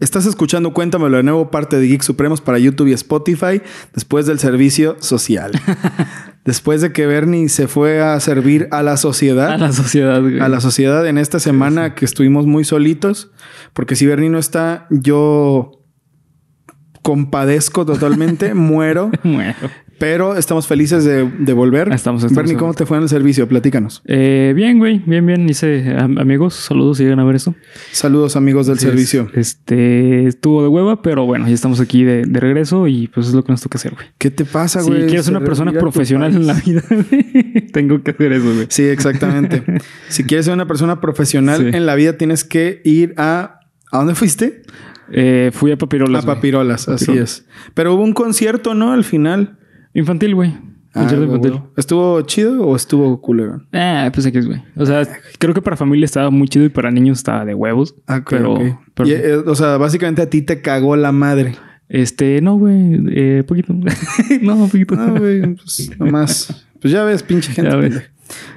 Estás escuchando Cuéntamelo de nuevo, parte de Geek Supremos para YouTube y Spotify, después del servicio social. después de que Bernie se fue a servir a la sociedad. A la sociedad, güey. A la sociedad en esta semana que estuvimos muy solitos. Porque si Bernie no está, yo compadezco totalmente, muero. Bueno. Pero estamos felices de, de volver. Estamos- estamos Bernie, ¿cómo te fue en el servicio? Platícanos. Eh, bien, güey. Bien, bien. Hice am- amigos. Saludos si llegan a ver esto. Saludos, amigos del es. servicio. Este estuvo de hueva, pero bueno, ya estamos aquí de, de regreso y pues es lo que nos toca hacer, güey. ¿Qué te pasa, Si güey? quieres Se una persona profesional en la vida, tengo que hacer eso, güey. Sí, exactamente. si quieres ser una persona profesional Sí. en la vida, tienes que ir a. ¿A dónde fuiste? Eh, fui a Papirolas. a. Papirolas, así Papirolas. es. Pero hubo un concierto, ¿no? Al final. Infantil, güey. Ah, Concierto güey, infantil. ¿Estuvo chido o estuvo culero? Ah, pues aquí es, güey. O sea, creo que para familia estaba muy chido y para niños estaba de huevos. Ah, ok, pero, ok. pero- Y, eh, o sea, básicamente a ti te cagó la madre. este, no, güey, eh, poquito. no, poquito. No, güey, pues nomás. Pues ya ves, pinche gente. Ya ves.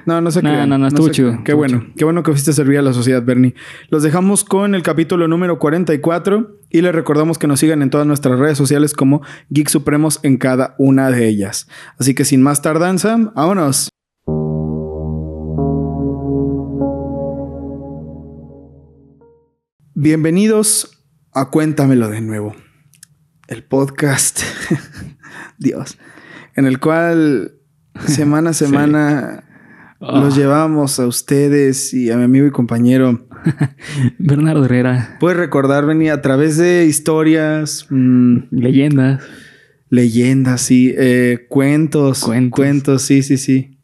No, no se No, crean, no, no, estuvo se chido, crean. Qué estuvo bueno. Qué bueno que fuiste a servir a la sociedad, Bernie. Los dejamos con el capítulo número 44 y les recordamos que nos sigan en todas nuestras redes sociales como Geek Supremos en cada una de ellas. Así que sin más tardanza, vámonos. Bienvenidos a Cuéntamelo de nuevo. El podcast. Dios. En el cual semana a Sí. Semana Ah. los llevamos a ustedes y a mi amigo y compañero. Bernardo Herrera, Puedes recordar, venir a través de historias, mm, leyendas. leyendas, sí, eh, cuentos, Cuentos. cuentos, sí, sí, sí.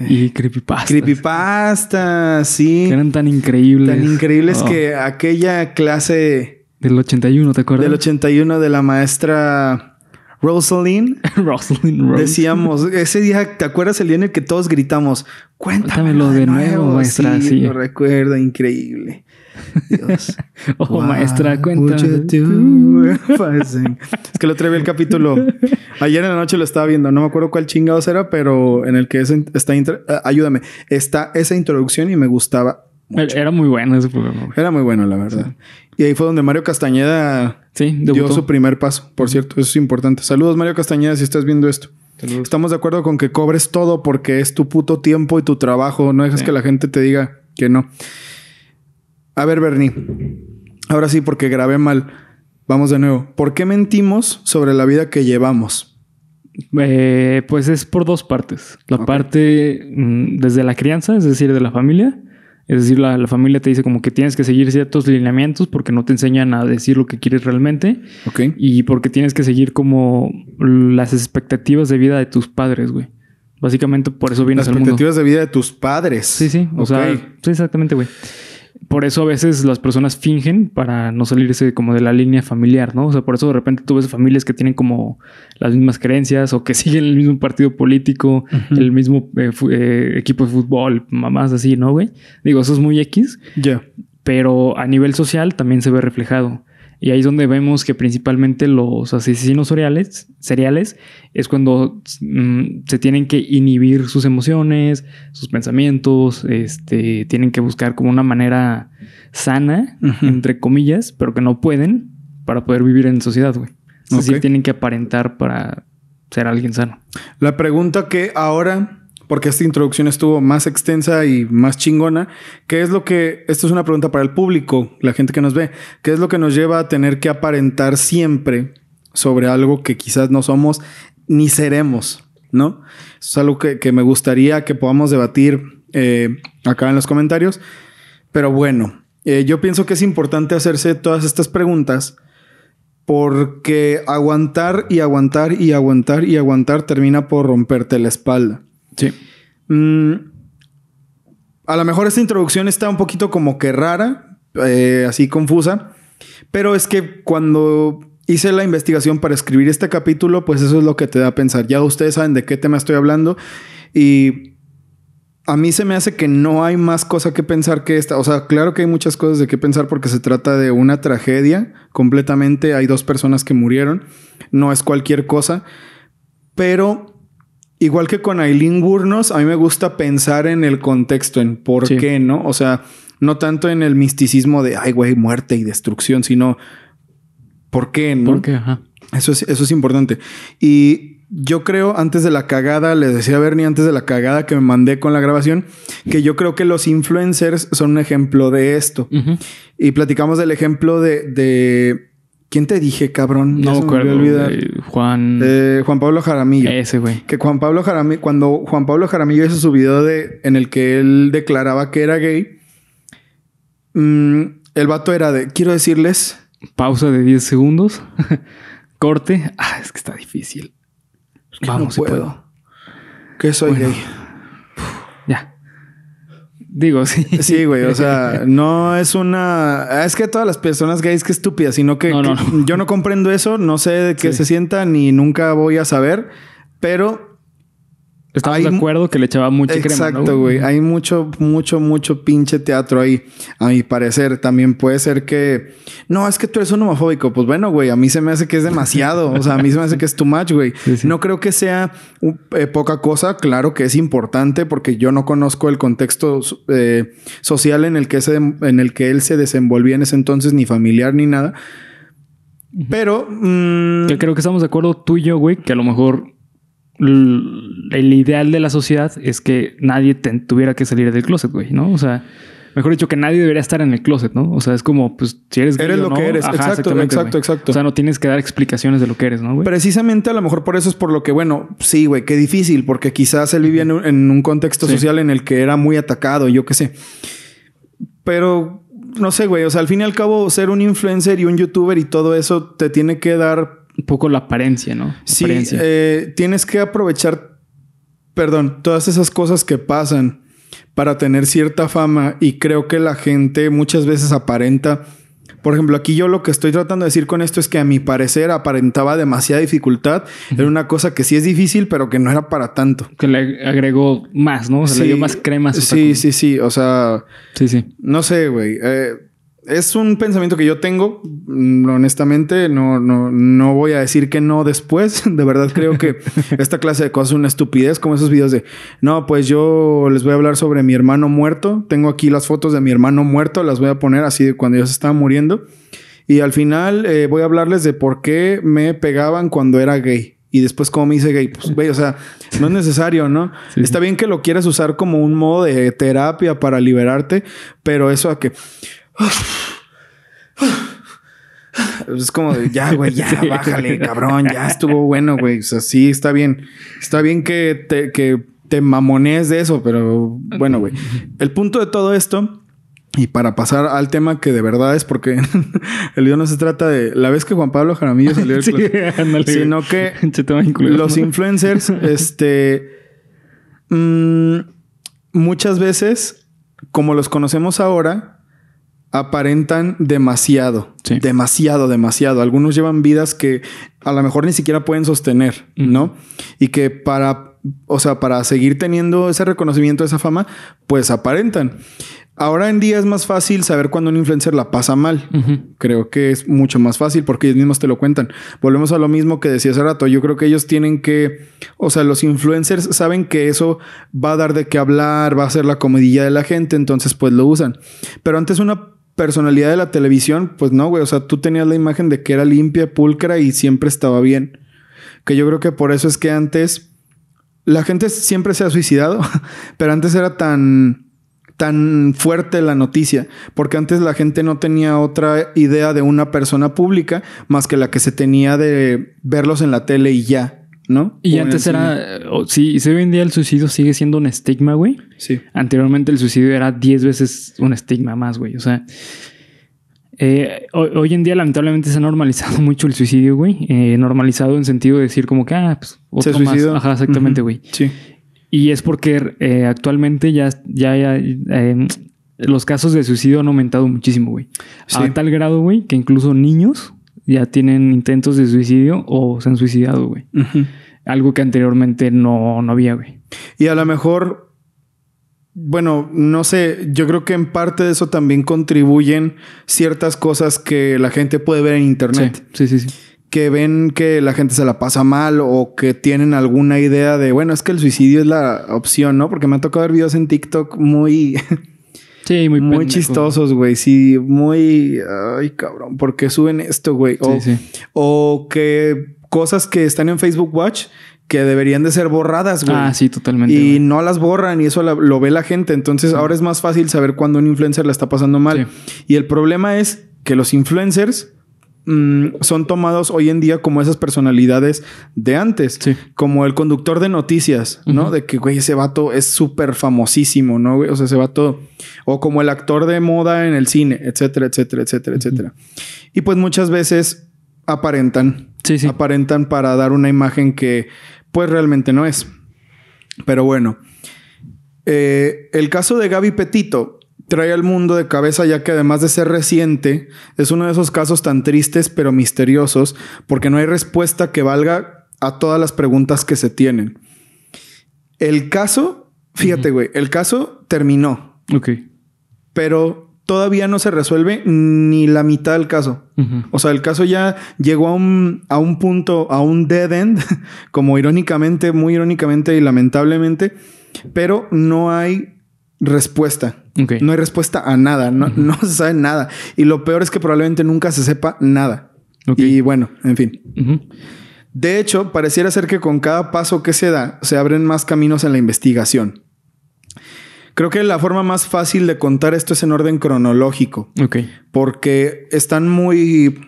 Y creepypastas. Creepypasta, sí. Que eran tan increíbles. Tan increíbles Oh, que aquella clase Del 81, ¿te acuerdas? del 81 de la maestra Rosalind, Rosalind decíamos, ese día, ¿te acuerdas el día en el que todos gritamos, cuéntamelo de, de nuevo, nuevo, maestra", Sí, sí. lo recuerdo, increíble. Dios. Oh, Wow, maestra, everything? es que lo trae el capítulo. Ayer en la noche lo estaba viendo. No me acuerdo cuál chingados era, pero en el que es, está... eh, ayúdame. Está esa introducción y me gustaba. Mucho. Era muy bueno ese programa. Era muy bueno, la verdad. Y ahí fue donde Mario Castañeda Sí, dio su primer paso. Por cierto, eso es importante. Saludos, Mario Castañeda, si estás viendo esto. Saludos. Estamos de acuerdo con que cobres todo porque es tu puto tiempo y tu trabajo. No dejes Sí. que la gente te diga que no. A ver, Bernie. Ahora sí, porque grabé mal. Vamos de nuevo. ¿Por qué mentimos sobre la vida que llevamos? Eh, pues es por dos partes. La parte mm, desde la crianza, es decir, de la familia. Es decir, la, la familia te dice como que tienes que seguir ciertos lineamientos porque no te enseñan a decir lo que quieres realmente Ok. y porque tienes que seguir como las expectativas de vida de tus padres, güey. Básicamente por eso vienes Las al mundo. expectativas de vida de tus padres. Sí, sí. O sea, sí, exactamente, güey. Por eso a veces las personas fingen para no salirse como de la línea familiar, ¿no? O sea, por eso de repente tú ves familias que tienen como las mismas creencias o que siguen el mismo partido político, el mismo eh, eh, equipo de fútbol, mamás así, ¿no, güey? Digo, eso es muy X, Ya. pero a nivel social también se ve reflejado. Y ahí es donde vemos que principalmente los asesinos seriales, es cuando mm, se tienen que inhibir sus emociones, sus pensamientos, este, tienen que buscar como una manera sana, entre comillas, pero que no pueden para poder vivir en sociedad, güey. Es decir, tienen que aparentar para ser alguien sano. La pregunta que ahora, porque esta introducción estuvo más extensa y más chingona, ¿qué es lo que, esto es una pregunta para el público, la gente que nos ve, ¿qué es lo que nos lleva a tener que aparentar siempre sobre algo que quizás no somos ni seremos, ¿no? Es algo que, que me gustaría que podamos debatir eh, acá en los comentarios. Pero bueno, eh, yo pienso que es importante hacerse todas estas preguntas porque aguantar y aguantar y aguantar y aguantar termina por romperte la espalda. Sí. Mm, a lo mejor esta introducción está un poquito como que rara, eh, así confusa, pero es que cuando hice la investigación para escribir este capítulo, pues eso es lo que te da a pensar. Ya ustedes saben de qué tema estoy hablando y a mí se me hace que no hay más cosa que pensar que esta. O sea, claro que hay muchas cosas de qué pensar porque se trata de una tragedia completamente. Hay dos personas que murieron. No es cualquier cosa. Pero igual que con Aileen Burnos, a mí me gusta pensar en el contexto, en por Sí. qué, ¿no? O sea, no tanto en el misticismo de, ay, güey, muerte y destrucción, sino por qué, ¿no? Porque, ajá. Eso es, eso es importante. Y yo creo, antes de la cagada, le decía a Bernie antes de la cagada que me mandé con la grabación, que yo creo que los influencers son un ejemplo de esto. Y platicamos del ejemplo de. de ¿Quién te dije, cabrón? Ya No me acuerdo. olvidar. güey. Juan. Eh, Juan Pablo Jaramillo. ese, güey. Que Juan Pablo Jaramillo, cuando Juan Pablo Jaramillo hizo su video de, en el que él declaraba que era gay, mm, el vato era de, quiero decirles, Pausa de 10 segundos. Corte. Ah, es que está difícil. que Vamos, no si puedo, puedo. que soy Bueno. gay. Digo, sí. Sí, güey, o sea, no es una... Es que todas las personas gays, que estúpidas, sino que, No, no, que no. yo no comprendo eso, no sé de qué Sí. se sienta ni nunca voy a saber, pero Estamos Hay de acuerdo que le echaba mucha crema. Exacto, ¿no? güey. Hay mucho, mucho, mucho pinche teatro ahí. A mi parecer, también puede ser que. No, es que tú eres un homofóbico. Pues bueno, güey. A mí se me hace que es demasiado. o sea, a mí se me hace que es too much, güey. Sí, sí. No creo que sea uh, eh, poca cosa. Claro que es importante porque yo no conozco el contexto eh, social en el, que se, en el que él se desenvolvía en ese entonces, ni familiar ni nada. Pero. mm, Que creo que estamos de acuerdo tú y yo, güey, que a lo mejor el ideal de la sociedad es que nadie te- tuviera que salir del closet, güey, ¿no? O sea, mejor dicho, que nadie debería estar en el closet, ¿no? O sea, es como, pues, si eres gay Eres o lo no, que eres. ajá, Exacto, exacto, exacto. O sea, no tienes que dar explicaciones de lo que eres, ¿no, güey? Precisamente a lo mejor por eso es por lo que, bueno, sí, güey, qué difícil, porque quizás él vivía en un, en un contexto Sí. social en el que era muy atacado, yo qué sé. Pero, no sé, güey, o sea, al fin y al cabo, ser un influencer y un youtuber y todo eso te tiene que dar, Un poco la apariencia, ¿no? sí, Apariencia. eh, tienes que aprovechar, perdón, todas esas cosas que pasan para tener cierta fama y creo que la gente muchas veces aparenta. Por ejemplo, aquí yo lo que estoy tratando de decir con esto es que a mi parecer aparentaba demasiada dificultad. Era una cosa que sí es difícil, pero que no era para tanto. Que le agregó más, ¿no? O sea, le dio más crema a su Sí, sí, sí. O sea, Sí, sí. no sé, güey. Eh, es un pensamiento que yo tengo. Mm, Honestamente, no, no, no voy a decir que no después. De verdad creo que esta clase de cosas es una estupidez, como esos videos de no, pues yo les voy a hablar sobre mi hermano muerto. Tengo aquí las fotos de mi hermano muerto, las voy a poner así de cuando ya se estaba muriendo. Y al final eh, voy a hablarles de por qué me pegaban cuando era gay. Y después, cómo me hice gay? Pues, güey, o sea, no es necesario, ¿no? Sí. Está bien que lo quieras usar como un modo de terapia para liberarte, pero eso a que. Es como de, ya, güey, ya, Sí. bájale, cabrón, ya estuvo bueno, güey. O sea, sí, está bien. Está bien que te, que te mamonees de eso, pero bueno, güey. El punto de todo esto, y para pasar al tema que de verdad es porque el video no se trata de la vez que Juan Pablo Jaramillo salió del Sí, sino que los influencers, este, mm, muchas veces, como los conocemos ahora, aparentan demasiado, Sí. demasiado, demasiado. Algunos llevan vidas que a lo mejor ni siquiera pueden sostener, ¿no? Y que para, o sea, para seguir teniendo ese reconocimiento, esa fama, pues aparentan. Ahora en día es más fácil saber cuando un influencer la pasa mal. Creo que es mucho más fácil porque ellos mismos te lo cuentan. Volvemos a lo mismo que decía hace rato. Yo creo que ellos tienen que, o sea, los influencers saben que eso va a dar de qué hablar, va a ser la comidilla de la gente, entonces pues lo usan. Pero antes una personalidad de la televisión, pues no, güey. O sea, tú tenías la imagen de que era limpia, pulcra y siempre estaba bien. Que yo creo que por eso es que antes la gente siempre se ha suicidado, pero antes era tan tan fuerte la noticia, porque antes la gente no tenía otra idea de una persona pública más que la que se tenía de verlos en la tele y ya, ¿no? Y antes era... o- Sí, si hoy en día el suicidio sigue siendo un estigma, güey. Sí. Anteriormente el suicidio era 10 veces un estigma más, güey. O sea, eh, hoy, hoy en día lamentablemente se ha normalizado mucho el suicidio, güey. Eh, normalizado en sentido de decir como que, ah, pues otro Se más. suicidó. Ajá, exactamente, güey. Sí. Y es porque eh, actualmente ya, ya, ya, eh, los casos de suicidio han aumentado muchísimo, güey. Sí. A tal grado, güey, que incluso niños ya tienen intentos de suicidio o se han suicidado, güey. Algo que anteriormente no, no había, güey. Y a lo mejor bueno, no sé, yo creo que en parte de eso también contribuyen ciertas cosas que la gente puede ver en internet. Sí, sí, sí. Que ven que la gente se la pasa mal o que tienen alguna idea de, bueno, es que el suicidio es la opción, ¿no? Porque me ha tocado ver videos en TikTok muy... Sí, muy, muy chistosos, güey. Sí, muy... Ay, cabrón. ¿Por qué suben esto, güey? O, Sí, sí. o que cosas que están en Facebook Watch que deberían de ser borradas, güey. Ah, sí, totalmente. Y güey. no las borran y eso la- lo ve la gente. Entonces ahora es más fácil saber cuándo un influencer la está pasando mal. Y el problema es que los influencers mm, son tomados hoy en día como esas personalidades de antes. Sí. Como el conductor de noticias, ¿no? De que, güey, ese vato es súper famosísimo, ¿no? O sea, ese vato... O como el actor de moda en el cine, etcétera, etcétera, etcétera, etcétera. Y pues muchas veces aparentan. Sí, sí. Aparentan para dar una imagen que pues realmente no es. Pero bueno. Eh, el caso de Gaby Petito trae al mundo de cabeza ya que además de ser reciente, es uno de esos casos tan tristes pero misteriosos porque no hay respuesta que valga a todas las preguntas que se tienen. El caso, fíjate, güey, el caso terminó, Ok. pero todavía no se resuelve ni la mitad del caso. O sea, el caso ya llegó a un, a un punto, a un dead end, como irónicamente, muy irónicamente y lamentablemente, pero no hay respuesta. Ok. No hay respuesta a nada, no, no se sabe nada. Y lo peor es que probablemente nunca se sepa nada. Ok. Y bueno, en fin. De hecho, pareciera ser que con cada paso que se da, se abren más caminos en la investigación. Creo que la forma más fácil de contar esto es en orden cronológico Ok. porque están muy,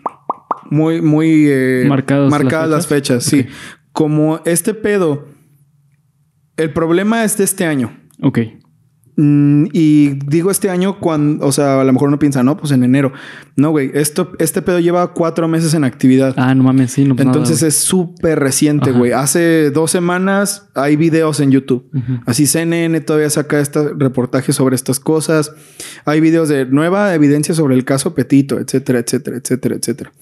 muy, muy eh, Marcadas las marcadas las fechas. sí. Como este pedo, el problema es de este año. Ok. Mm, y digo este año cuando, o sea, a lo mejor uno piensa, no, pues en enero. No, güey, esto, este pedo lleva cuatro meses en actividad. Ah, no mames, sí, no pues Entonces nada, es súper reciente, güey. Hace dos semanas hay videos en YouTube. Así CNN todavía saca este reportaje sobre estas cosas. Hay videos de nueva evidencia sobre el caso Petito, etcétera, etcétera, etcétera, etcétera.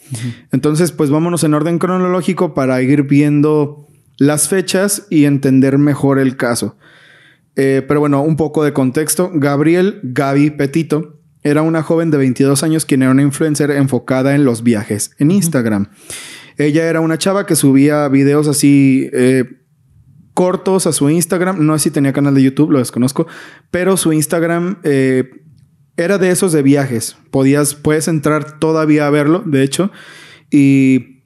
Entonces, pues vámonos en orden cronológico para ir viendo las fechas y entender mejor el caso. Eh, pero bueno, un poco de contexto. Gabriel Gaby Petito era una joven de 22 años quien era una influencer enfocada en los viajes en Instagram. Ella era una chava que subía videos así eh, cortos a su Instagram. No sé si tenía canal de YouTube, lo desconozco. Pero su Instagram eh, era de esos de viajes. Podías, puedes entrar todavía a verlo, de hecho. Y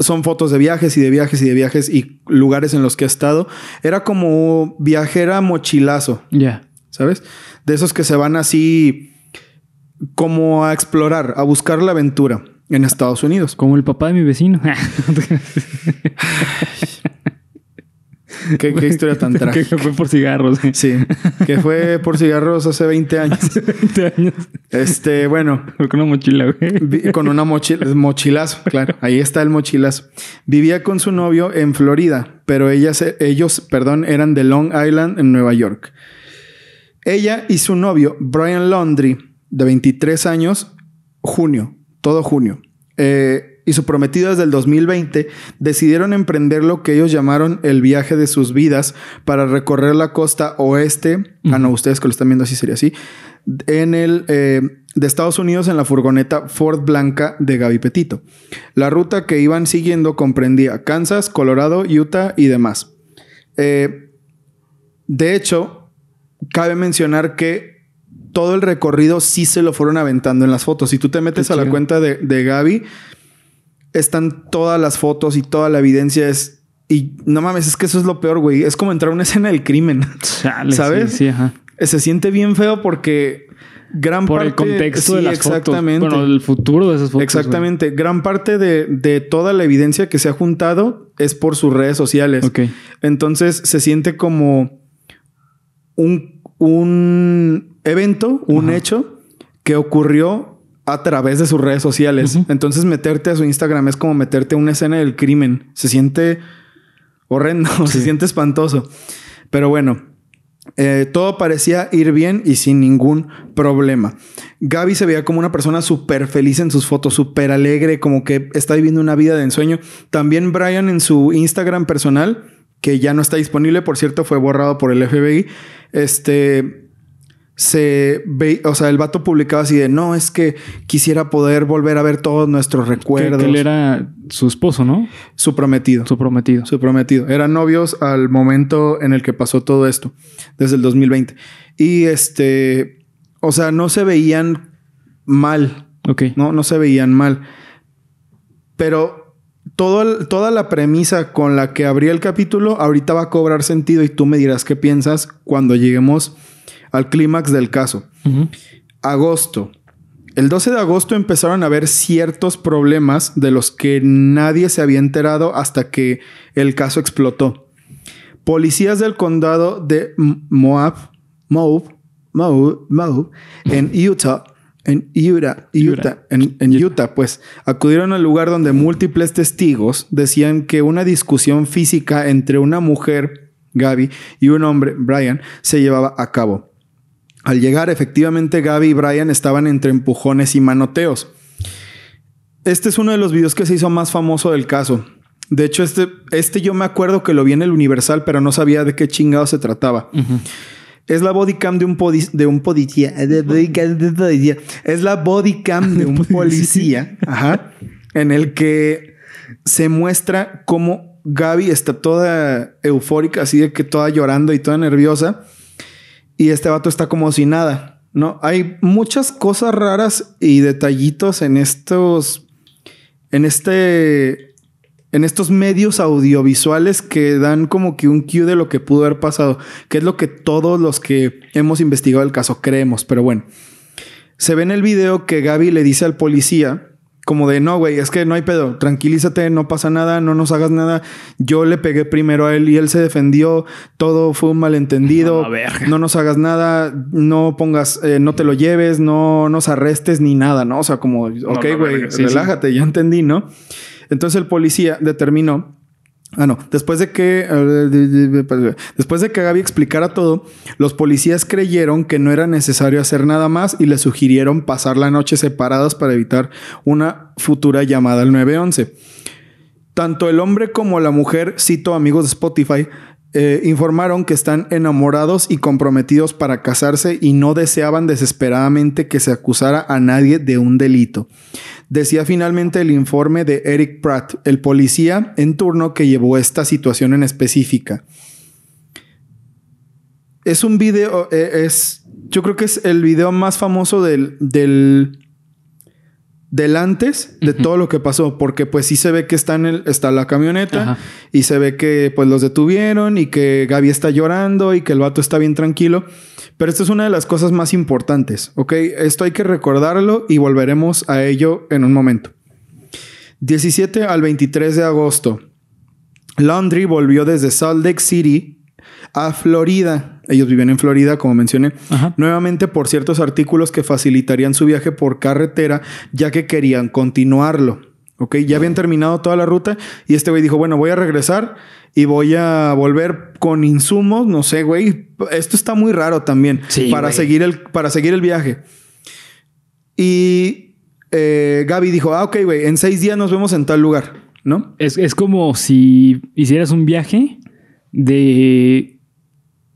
son fotos de viajes y de viajes y de viajes y lugares en los que ha estado. Era como viajera mochilazo, Ya. ¿sabes? De esos que se van así como a explorar, a buscar la aventura en Estados Unidos. Como el papá de mi vecino. ¿Qué, qué historia tan que trágica. fue por cigarros. Sí, que fue por cigarros hace 20 años. 20 años. Este, bueno, con una mochila, güey. Con una mochila, mochilazo, claro. Ahí está el mochilazo. Vivía con su novio en Florida, pero ellas, ellos, perdón, eran de Long Island, en Nueva York. Ella y su novio, Brian Laundry, de 23 años, junio, todo junio, eh, y su prometida desde el 2020, decidieron emprender lo que ellos llamaron el viaje de sus vidas para recorrer la costa oeste. Ah, no, ustedes que lo están viendo así sería así. En el eh, de Estados Unidos en la furgoneta Ford Blanca de Gaby Petito. La ruta que iban siguiendo comprendía Kansas, Colorado, Utah y demás. Eh, de hecho, cabe mencionar que todo el recorrido sí se lo fueron aventando en las fotos. Si tú te metes Qué a la cuenta de, de Gaby, están todas las fotos y toda la evidencia es... Y no mames, es que eso es lo peor, güey. Es como entrar a una escena del crimen. Chale, ¿Sabes? Sí, sí, ajá. Se siente bien feo porque gran Por parte... el contexto de las exactamente. fotos. Bueno, el futuro de esas fotos. Exactamente. Gran parte de, de toda la evidencia que se ha juntado es por sus redes sociales. Ok. Entonces se siente como un, un evento, un Ajá. hecho que ocurrió a través de sus redes sociales. Entonces meterte a su Instagram es como meterte a una escena del crimen. Se siente horrendo, se siente espantoso. Pero bueno, eh, todo parecía ir bien y sin ningún problema. Gaby se veía como una persona súper feliz en sus fotos, súper alegre, como que está viviendo una vida de ensueño. También Brian en su Instagram personal, que ya no está disponible, por cierto, fue borrado por el FBI. Este se ve, o sea, el vato publicaba así de no, es que quisiera poder volver a ver todos nuestros recuerdos. Que, él era su esposo, ¿no? Su prometido. Su prometido. Su prometido. Eran novios al momento en el que pasó todo esto, desde el 2020. Y este, o sea, no se veían mal. Ok. No, no se veían mal. Pero todo toda la premisa con la que abría el capítulo ahorita va a cobrar sentido y tú me dirás qué piensas cuando lleguemos al clímax del caso. Agosto. El 12 de agosto empezaron a haber ciertos problemas de los que nadie se había enterado hasta que el caso explotó. Policías del condado de Moab, Moab, Moab, Moab en Utah en Utah, Utah, en, en, Utah, pues acudieron al lugar donde múltiples testigos decían que una discusión física entre una mujer, Gaby, y un hombre, Brian, se llevaba a cabo. Al llegar, efectivamente, Gaby y Brian estaban entre empujones y manoteos. Este es uno de los videos que se hizo más famoso del caso. De hecho, este, este yo me acuerdo que lo vi en el Universal, pero no sabía de qué chingado se trataba. Es la bodycam de un, de un policía. Es la bodycam de un policía. ajá, en el que se muestra cómo Gaby está toda eufórica, así de que toda llorando y toda nerviosa y este vato está como si nada, ¿no? Hay muchas cosas raras y detallitos en estos, en este, en estos medios audiovisuales que dan como que un cue de lo que pudo haber pasado, que es lo que todos los que hemos investigado el caso creemos, pero bueno. Se ve en el video que Gaby le dice al policía como de, no, güey, es que no hay pedo, tranquilízate, no pasa nada, no nos hagas nada. Yo le pegué primero a él y él se defendió, todo fue un malentendido, no nos hagas nada, no pongas, eh, no te lo lleves, no nos arrestes ni nada, ¿no? O sea, como, ok, güey, relájate, ya entendí, ¿no? Entonces el policía determinó Ah, no. Después de que. Después de que Gaby explicara todo, los policías creyeron que no era necesario hacer nada más y le sugirieron pasar la noche separados para evitar una futura llamada al 911. Tanto el hombre como la mujer, cito amigos de Spotify, eh, informaron que están enamorados y comprometidos para casarse y no deseaban desesperadamente que se acusara a nadie de un delito decía finalmente el informe de Eric Pratt, el policía en turno que llevó esta situación en específica. Es un video, eh, es, yo creo que es el video más famoso del, del, del antes de todo lo que pasó, porque pues sí se ve que está, en el, está la camioneta y se ve que pues los detuvieron y que Gaby está llorando y que el vato está bien tranquilo. Pero esto es una de las cosas más importantes, ¿ok? Esto hay que recordarlo y volveremos a ello en un momento. 17 al 23 de agosto, Laundry volvió desde Salt Lake City a Florida. Ellos viven en Florida, como mencioné, nuevamente por ciertos artículos que facilitarían su viaje por carretera, ya que querían continuarlo. ¿Ok? Ya habían terminado toda la ruta y este güey dijo, bueno, voy a regresar y voy a volver con insumos, no sé, güey. Esto está muy raro también para, seguir el, para seguir el viaje. Y eh, Gaby dijo, ah, ok, güey, en seis días nos vemos en tal lugar, ¿no? Es, es como si hicieras un viaje de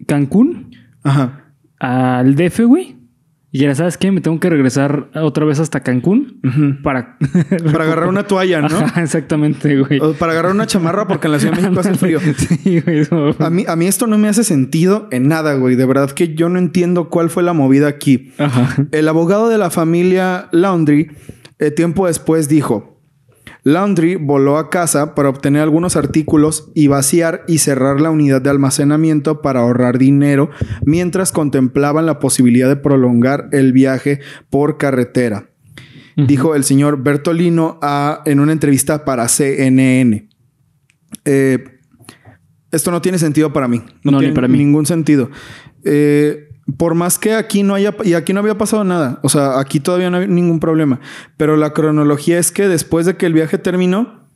Cancún Ajá. al DF, güey. Y ya sabes qué, me tengo que regresar otra vez hasta Cancún para... para agarrar una toalla, ¿no? exactamente, güey. para agarrar una chamarra porque en la Ciudad de México hace frío. sí, güey. A mí, a mí esto no me hace sentido en nada, güey. De verdad que yo no entiendo cuál fue la movida aquí. Ajá. El abogado de la familia Laundry, eh, tiempo después, dijo... Laundry voló a casa para obtener algunos artículos y vaciar y cerrar la unidad de almacenamiento para ahorrar dinero mientras contemplaban la posibilidad de prolongar el viaje por carretera. Dijo el señor Bertolino en una entrevista para CNN. Eh, esto no tiene sentido para mí. No, tiene para mí. ningún sentido. Eh, por más que aquí no haya, y aquí no había pasado nada, o sea, aquí todavía no hay ningún problema, pero la cronología es que después de que el viaje terminó,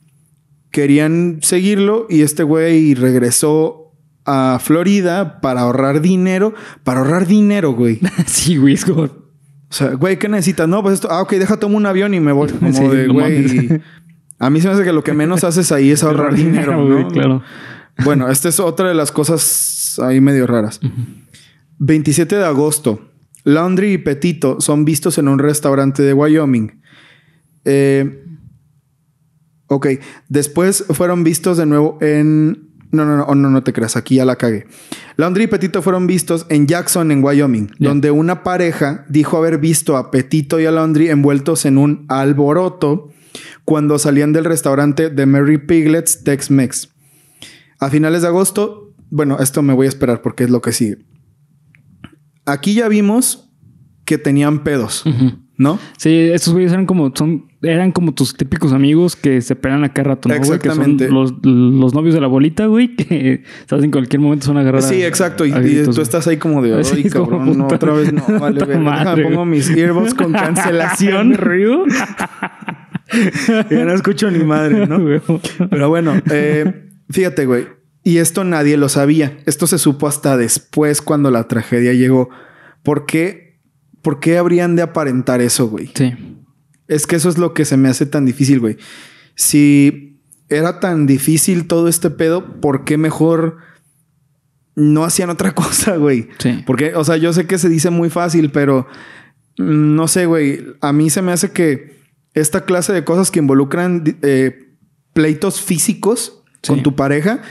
querían seguirlo y este güey regresó a Florida para ahorrar dinero, para ahorrar dinero, güey. sí, güey, es como... O sea, güey, ¿qué necesitas? No, pues esto, ah, ok, deja, tomo un avión y me voy. Como de, güey. a mí se me hace que lo que menos haces ahí es ahorrar dinero, ¿no? Claro. Bueno, esta es otra de las cosas ahí medio raras. 27 de agosto. Laundry y Petito son vistos en un restaurante de Wyoming. Eh, ok. Después fueron vistos de nuevo en. No, no, no, no, no te creas. Aquí ya la cagué. Laundry y Petito fueron vistos en Jackson, en Wyoming, donde una pareja dijo haber visto a Petito y a Laundry envueltos en un alboroto cuando salían del restaurante de Mary Piglet's Tex-Mex. A finales de agosto, bueno, esto me voy a esperar porque es lo que sigue. Aquí ya vimos que tenían pedos. ¿no? Sí, estos güeyes eran como, son, eran como tus típicos amigos que se pelean a cada rato, ¿no? güey? Exactamente. Que son los, los novios de la bolita, güey, que sabes, en cualquier momento son agarrados. Sí, exacto. Y, tú estás ahí como de, ay, como, cabrón, no, otra vez no, vale, madre, Déjame, pongo güey. mis earbuds con cancelación. ruido? ya no escucho ni madre, ¿no? Pero bueno, eh, fíjate, güey. Y esto nadie lo sabía. Esto se supo hasta después cuando la tragedia llegó. ¿Por qué? ¿Por qué habrían de aparentar eso, güey? sí. Es que eso es lo que se me hace tan difícil, güey. Si era tan difícil todo este pedo, ¿por qué mejor no hacían otra cosa, güey? Sí. Porque, o sea, yo sé que se dice muy fácil, pero no sé, güey. A mí se me hace que esta clase de cosas que involucran eh, pleitos físicos Sí. con tu pareja,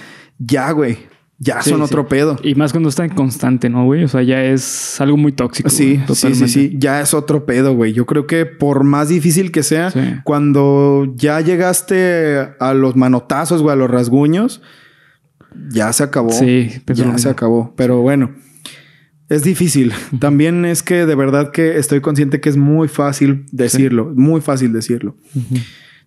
ya, güey, ya Sí, son sí. otro pedo. Y más cuando está en constante, ¿no, güey? O sea, ya es algo muy tóxico. Sí, güey, sí, sí, totalmente. sí. Ya es otro pedo, güey. Yo creo que por más difícil que sea, Sí. cuando ya llegaste a los manotazos, güey, a los rasguños, ya se acabó. Sí, ya se acabó. Pero bueno, es difícil. También es que de verdad que estoy consciente que es muy fácil decirlo, muy fácil decirlo.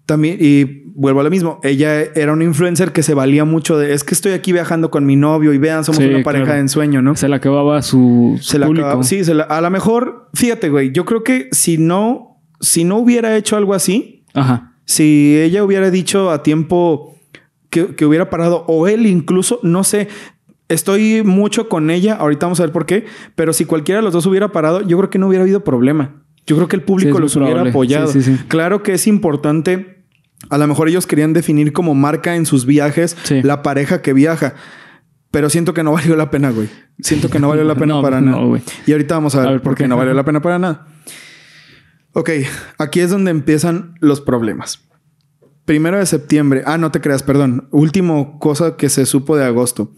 También, y vuelvo a lo mismo, ella era una influencer que se valía mucho de, es que estoy aquí viajando con mi novio y vean, somos Sí, una pareja claro. de ensueño, ¿no? Se le acababa su, la público. acaba- sí, se la- a lo mejor, fíjate, güey, yo creo que si no, si no hubiera hecho algo así, Ajá. si ella hubiera dicho a tiempo que, que hubiera parado, o él incluso, no sé, estoy mucho con ella, ahorita vamos a ver por qué, pero si cualquiera de los dos hubiera parado, yo creo que no hubiera habido problema. Yo creo que el público los hubiera apoyado. Sí. Claro que es importante. A lo mejor ellos querían definir como marca en sus viajes Sí. la pareja que viaja. Pero siento que no valió la pena, güey. Siento que no valió la pena No, para no, nada. güey. Y ahorita vamos a ver, A ver, por ¿por qué qué? no valió la pena para nada. Ok, aquí es donde empiezan los problemas. Primero de septiembre. Ah, no te creas, perdón. Último cosa que se supo de agosto.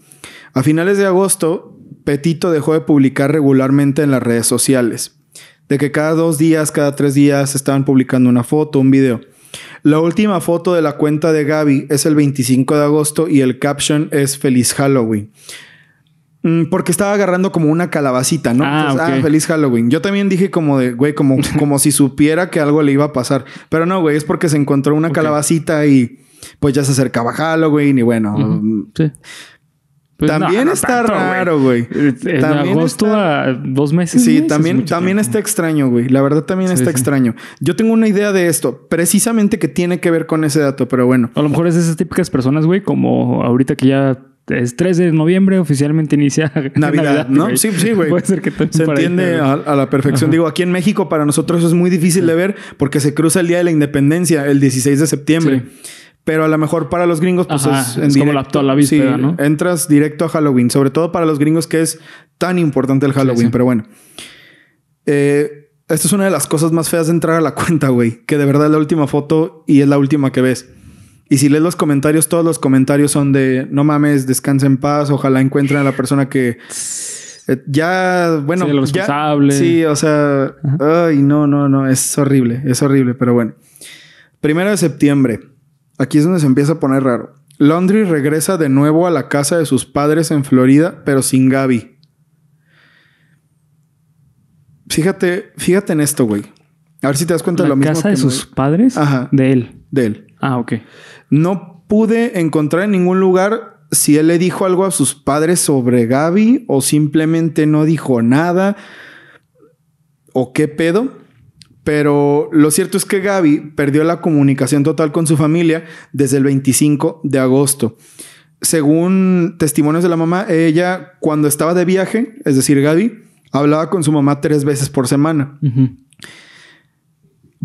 A finales de agosto, Petito dejó de publicar regularmente en las redes sociales. De que cada dos días, cada tres días estaban publicando una foto, un video. La última foto de la cuenta de Gaby es el 25 de agosto y el caption es Feliz Halloween. Mm, Porque estaba agarrando como una calabacita, ¿no? Ah, Entonces, ok. feliz Halloween. Yo también dije como de, güey, como, como si supiera que algo le iba a pasar. Pero no, güey, es porque se encontró una calabacita y pues ya se acercaba Halloween y bueno. Sí. Pues también no, no está tanto, raro, güey. También agosto está- a dos meses. Sí, es también, también tiempo. está extraño, güey. La verdad también Sí, está sí. extraño. Yo tengo una idea de esto, precisamente que tiene que ver con ese dato, pero bueno. A lo mejor es de esas típicas personas, güey, como ahorita que ya es 3 de noviembre, oficialmente inicia Navidad, ¿no? Sí, sí, güey. Puede ser que Se ahí, entiende a, a la perfección. Ajá. Digo, aquí en México para nosotros es muy difícil de ver porque se cruza el Día de la Independencia, el 16 de septiembre. Sí. Pero a lo mejor para los gringos, pues Ajá, es en es como la- directo. toda la víspera, Sí, ¿no? Entras directo a Halloween, sobre todo para los gringos que es tan importante el Halloween, sí. pero bueno. Eh, esta es una de las cosas más feas de entrar a la cuenta, güey. Que de verdad es la última foto y es la última que ves. Y si lees los comentarios, todos los comentarios son de no mames, descansa en paz, ojalá encuentren a la persona que eh, ya, bueno, Sí, el ya- responsable. sí, o sea, ay, no, no, no, es horrible, es horrible, pero bueno. Primero de septiembre, aquí es donde se empieza a poner raro. Laundry regresa de nuevo a la casa de sus padres en Florida, pero sin Gaby. Fíjate, fíjate en esto, güey. A ver si te das cuenta de ¿La lo mismo casa de sus padres? Ajá. De él. de él. Ah, ok. No pude encontrar en ningún lugar si él le dijo algo a sus padres sobre Gaby o simplemente no dijo nada o qué pedo. Pero lo cierto es que Gaby perdió la comunicación total con su familia desde el 25 de agosto. Según testimonios de la mamá, ella cuando estaba de viaje, es decir, Gaby, hablaba con su mamá tres veces por semana.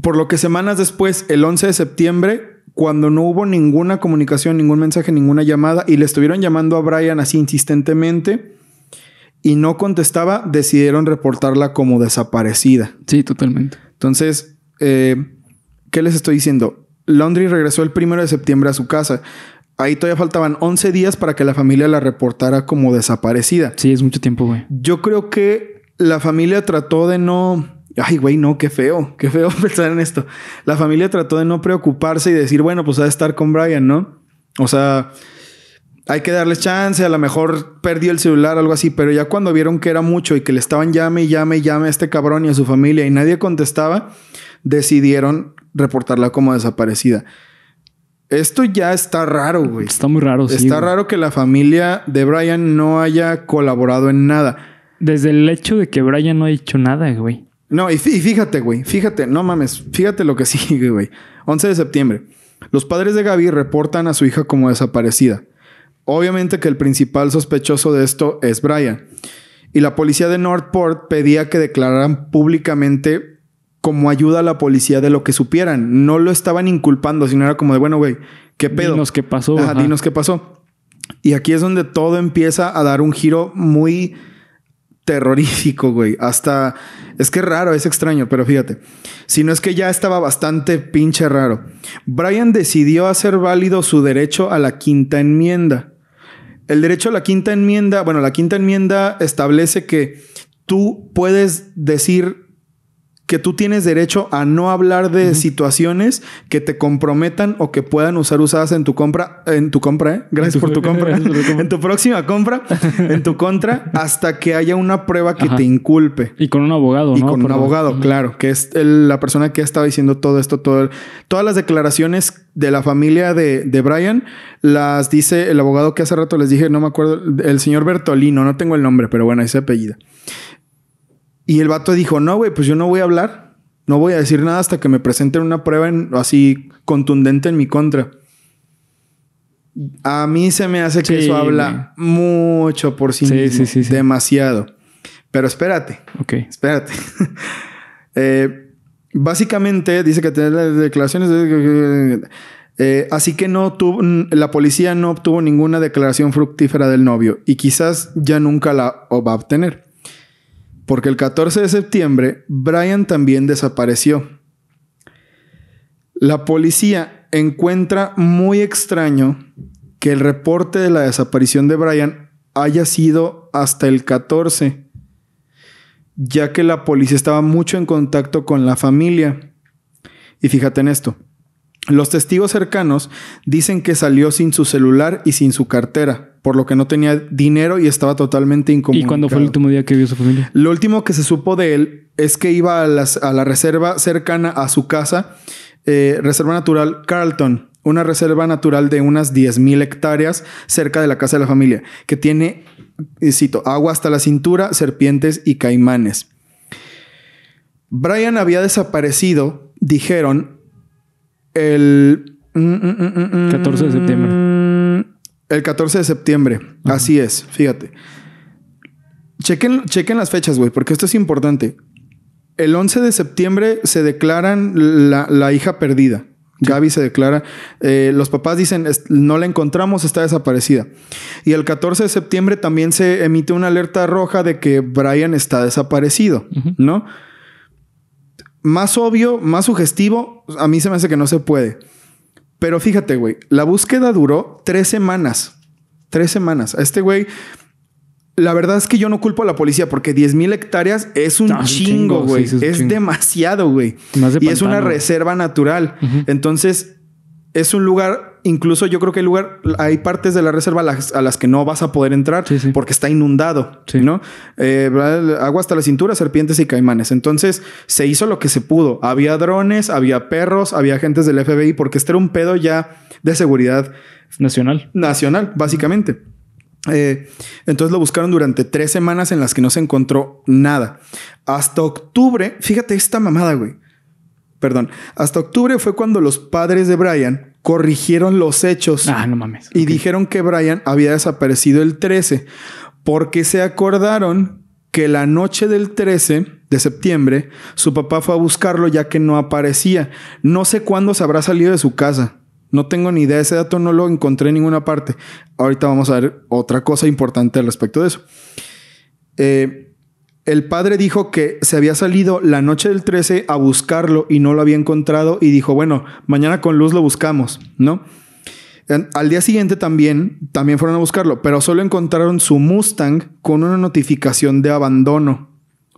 Por lo que semanas después, el 11 de septiembre, cuando no hubo ninguna comunicación, ningún mensaje, ninguna llamada y le estuvieron llamando a Brian así insistentemente y no contestaba, decidieron reportarla como desaparecida. Sí, totalmente. Entonces, eh, ¿qué les estoy diciendo? Laundry regresó el primero de septiembre a su casa. Ahí todavía faltaban 11 días para que la familia la reportara como desaparecida. Sí, es mucho tiempo, güey. Yo creo que la familia trató de no... Ay, güey, no, qué feo, qué feo pensar en esto. La familia trató de no preocuparse y decir, bueno, pues a estar con Brian, ¿no? O sea, hay que darles chance, a lo mejor perdió el celular, algo así, pero ya cuando vieron que era mucho y que le estaban llame y llame y llame a este cabrón y a su familia y nadie contestaba, decidieron reportarla como desaparecida. Esto ya está raro, güey. Está muy raro, sí. Está raro que la familia de Brian no haya colaborado en nada. Desde el hecho de que Brian no ha hecho nada, güey. No, y fíjate, güey, fíjate, no mames, fíjate lo que sigue, güey. 11 de septiembre. Los padres de Gaby reportan a su hija como desaparecida. Obviamente que el principal sospechoso de esto es Brian. Y la policía de Northport pedía que declararan públicamente como ayuda a la policía de lo que supieran. No lo estaban inculpando, sino era como de, bueno, güey, ¿qué pedo? Dinos qué pasó. Ajá, ajá. dinos qué pasó. Y aquí es donde todo empieza a dar un giro muy terrorífico, güey. Hasta es que es raro, es extraño, pero fíjate. Si no es que ya estaba bastante pinche raro. Brian decidió hacer válido su derecho a la quinta enmienda. El derecho a la quinta enmienda, bueno, la quinta enmienda establece que tú puedes decir que tú tienes derecho a no hablar de situaciones que te comprometan o que puedan usar usadas en tu compra, en tu compra, ¿eh? Gracias por tu compra. En tu próxima compra, en tu contra, hasta que haya una prueba que Ajá. te inculpe. Y con un abogado, Y ¿no? con un abogado, claro, que es el- la persona que ha estado diciendo todo esto, todo, todas las declaraciones de la familia de, de Brian, las dice el abogado que hace rato les dije, no me acuerdo, el señor Bertolino, no tengo el nombre, pero bueno, ese apellido. Y el vato dijo, no, güey, pues yo no voy a hablar, no voy a decir nada hasta que me presenten una prueba en- así contundente en mi contra. A mí se me hace que Sí, eso habla mucho por sí, Sí, mismo, sí. demasiado. Pero espérate, Ok. Espérate. Eh, básicamente dice que tener las declaraciones de... Eh, así que no tuvo, la policía no obtuvo ninguna declaración fructífera del novio y quizás ya nunca la va a obtener. Porque el 14 de septiembre, Brian también desapareció. La policía encuentra muy extraño que el reporte de la desaparición de Brian haya sido hasta el 14 ya que la policía estaba mucho en contacto con la familia. Y fíjate en esto. Los testigos cercanos dicen que salió sin su celular y sin su cartera, por lo que no tenía dinero y estaba totalmente ¿Y incomunicado. cuándo fue el último día que vio su familia? Lo último que se supo de él es que iba a, las- a la reserva cercana a su casa, eh, Reserva Natural Carlton, una reserva natural de unas 10.000 hectáreas cerca de la casa de la familia, que tiene, y cito, agua hasta la cintura, serpientes y caimanes. Brian había desaparecido, dijeron, el... mm, mm, mm, mm, 14 de septiembre. El 14 de septiembre. Así es, fíjate. Chequen, chequen las fechas, güey, porque esto es importante. El 11 de septiembre se declaran la, la hija perdida. Gaby se declara. eh, los papás dicen, "Es- no la encontramos, está desaparecida. Y el 14 de septiembre también se emite una alerta roja de que Brian está desaparecido. ¿no? Más obvio, más sugestivo, a mí se me hace que no se puede. Pero fíjate, güey, la búsqueda duró tres semanas. Tres semanas. A este güey, la verdad es que yo no culpo a la policía porque 10 mil hectáreas es un Ah, chingo, güey. sí, es demasiado, güey. De Y es una reserva natural. Entonces, es un lugar, incluso yo creo que hay lugar, hay partes de la reserva a las, a las que no vas a poder entrar Sí, sí. porque está inundado, Sí. ¿no? Eh, agua hasta la cintura, serpientes y caimanes. Entonces, se hizo lo que se pudo. Había drones, había perros, había agentes del FBI, porque este era un pedo ya de seguridad Nacional. nacional, básicamente. Eh, entonces lo buscaron durante tres semanas en las que no se encontró nada. Hasta octubre, fíjate esta mamada, güey. Perdón. Hasta octubre fue cuando los padres de Brian corrigieron los hechos Ah, no mames. y dijeron que Brian había desaparecido el 13 porque se acordaron que la noche del 13 de septiembre su papá fue a buscarlo ya que no aparecía. No sé cuándo se habrá salido de su casa. No tengo ni idea. Ese dato no lo encontré en ninguna parte. Ahorita vamos a ver otra cosa importante al respecto de eso. Eh, el padre dijo que se había salido la noche del 13 a buscarlo y no lo había encontrado y dijo, bueno, mañana con luz lo buscamos, ¿no? Al día siguiente también, también fueron a buscarlo, pero solo encontraron su Mustang con una notificación de abandono.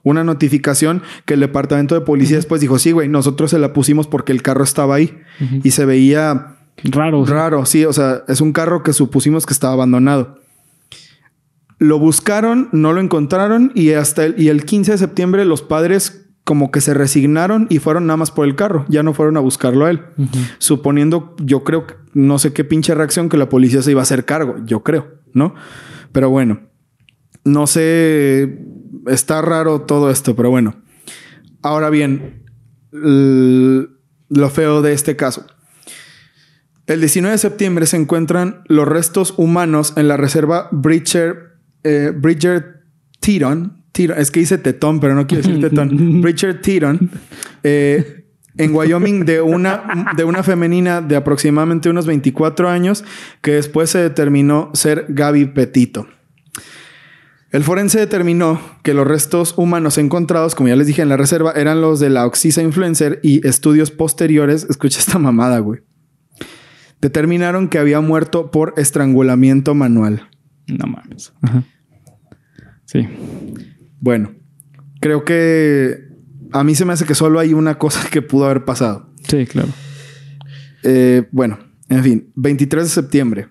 Una notificación que el departamento de policía después dijo, sí, güey, nosotros se la pusimos porque el carro estaba ahí y se veía Raro. Raro, sí, o sea, es un carro que supusimos que estaba abandonado. Lo buscaron, no lo encontraron y hasta el, y el 15 de septiembre los padres como que se resignaron y fueron nada más por el carro, ya no fueron a buscarlo a él. Suponiendo, yo creo, que- no sé qué pinche reacción que la policía se iba a hacer cargo, yo creo, ¿no? Pero bueno, no sé, está raro todo esto, pero bueno. Ahora bien, lo feo de este caso. El 19 de septiembre se encuentran los restos humanos en la reserva Bridger, eh, Bridger Teton. Teton- Es que dice Tetón, pero no quiero decir Tetón. Bridger Teton. eh, en Wyoming de una, de una femenina de aproximadamente unos 24 años que después se determinó ser Gaby Petito. El forense determinó que los restos humanos encontrados, como ya les dije en la reserva, eran los de la Oxisa Influencer y estudios posteriores, escucha esta mamada, güey, determinaron que había muerto por estrangulamiento manual. No mames. Ajá. Sí. Bueno, creo que a mí se me hace que solo hay una cosa que pudo haber pasado. Sí, claro. Eh, bueno, en fin, 23 de septiembre.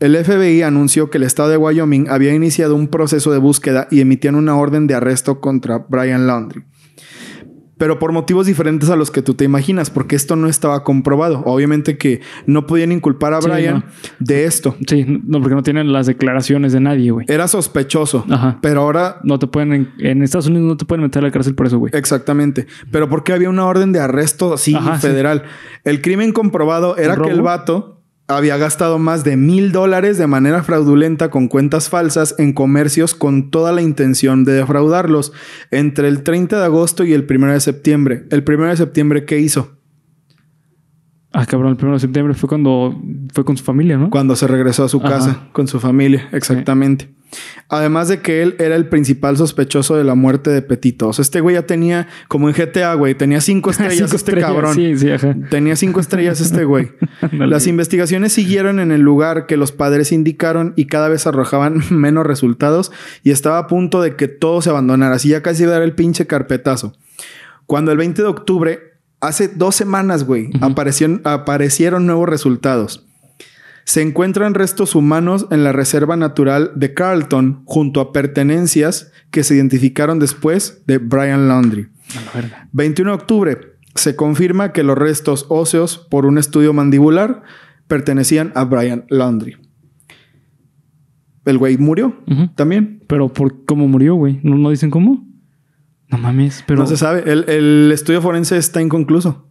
El FBI anunció que el estado de Wyoming había iniciado un proceso de búsqueda y emitían una orden de arresto contra Brian Laundrie. Pero por motivos diferentes a los que tú te imaginas, porque esto no estaba comprobado. Obviamente que no podían inculpar a Sí, Brian no. de esto. Sí, no, porque no tienen las declaraciones de nadie, güey. Era sospechoso. Ajá. Pero ahora No te pueden... En, Estados Unidos no te pueden meter a la cárcel por eso, güey. Exactamente. Pero porque había una orden de arresto así sí. federal. El crimen comprobado era ¿El que el vato había gastado más de mil dólares de manera fraudulenta con cuentas falsas en comercios con toda la intención de defraudarlos entre el 30 de agosto y el 1 de septiembre. El 1 de septiembre, ¿qué hizo? Ah, cabrón, el 1 de septiembre fue cuando fue con su familia, ¿no? Cuando se regresó a su Ajá. casa con su familia. Exactamente. Además de que él era el principal sospechoso de la muerte de Petito. O sea, este güey ya tenía, como en GTA, güey, tenía cinco estrellas Cinco este estrellas, cabrón. Sí, sí, ajá. Tenía cinco estrellas este güey. Las investigaciones siguieron en el lugar que los padres indicaron y cada vez arrojaban menos resultados y estaba a punto de que todo se abandonara. Así ya casi iba a dar el pinche carpetazo. Cuando el 20 de octubre, hace dos semanas, güey, aparecieron, aparecieron nuevos resultados. Se encuentran restos humanos en la Reserva Natural de Carlton junto a pertenencias que se identificaron después de Brian Laundrie. A la verga. 21 de octubre. Se confirma que los restos óseos por un estudio mandibular pertenecían a Brian Laundrie. El güey murió también. Pero por cómo murió, güey. ¿No, no dicen cómo? No mames, pero... No se sabe. El, el estudio forense está inconcluso.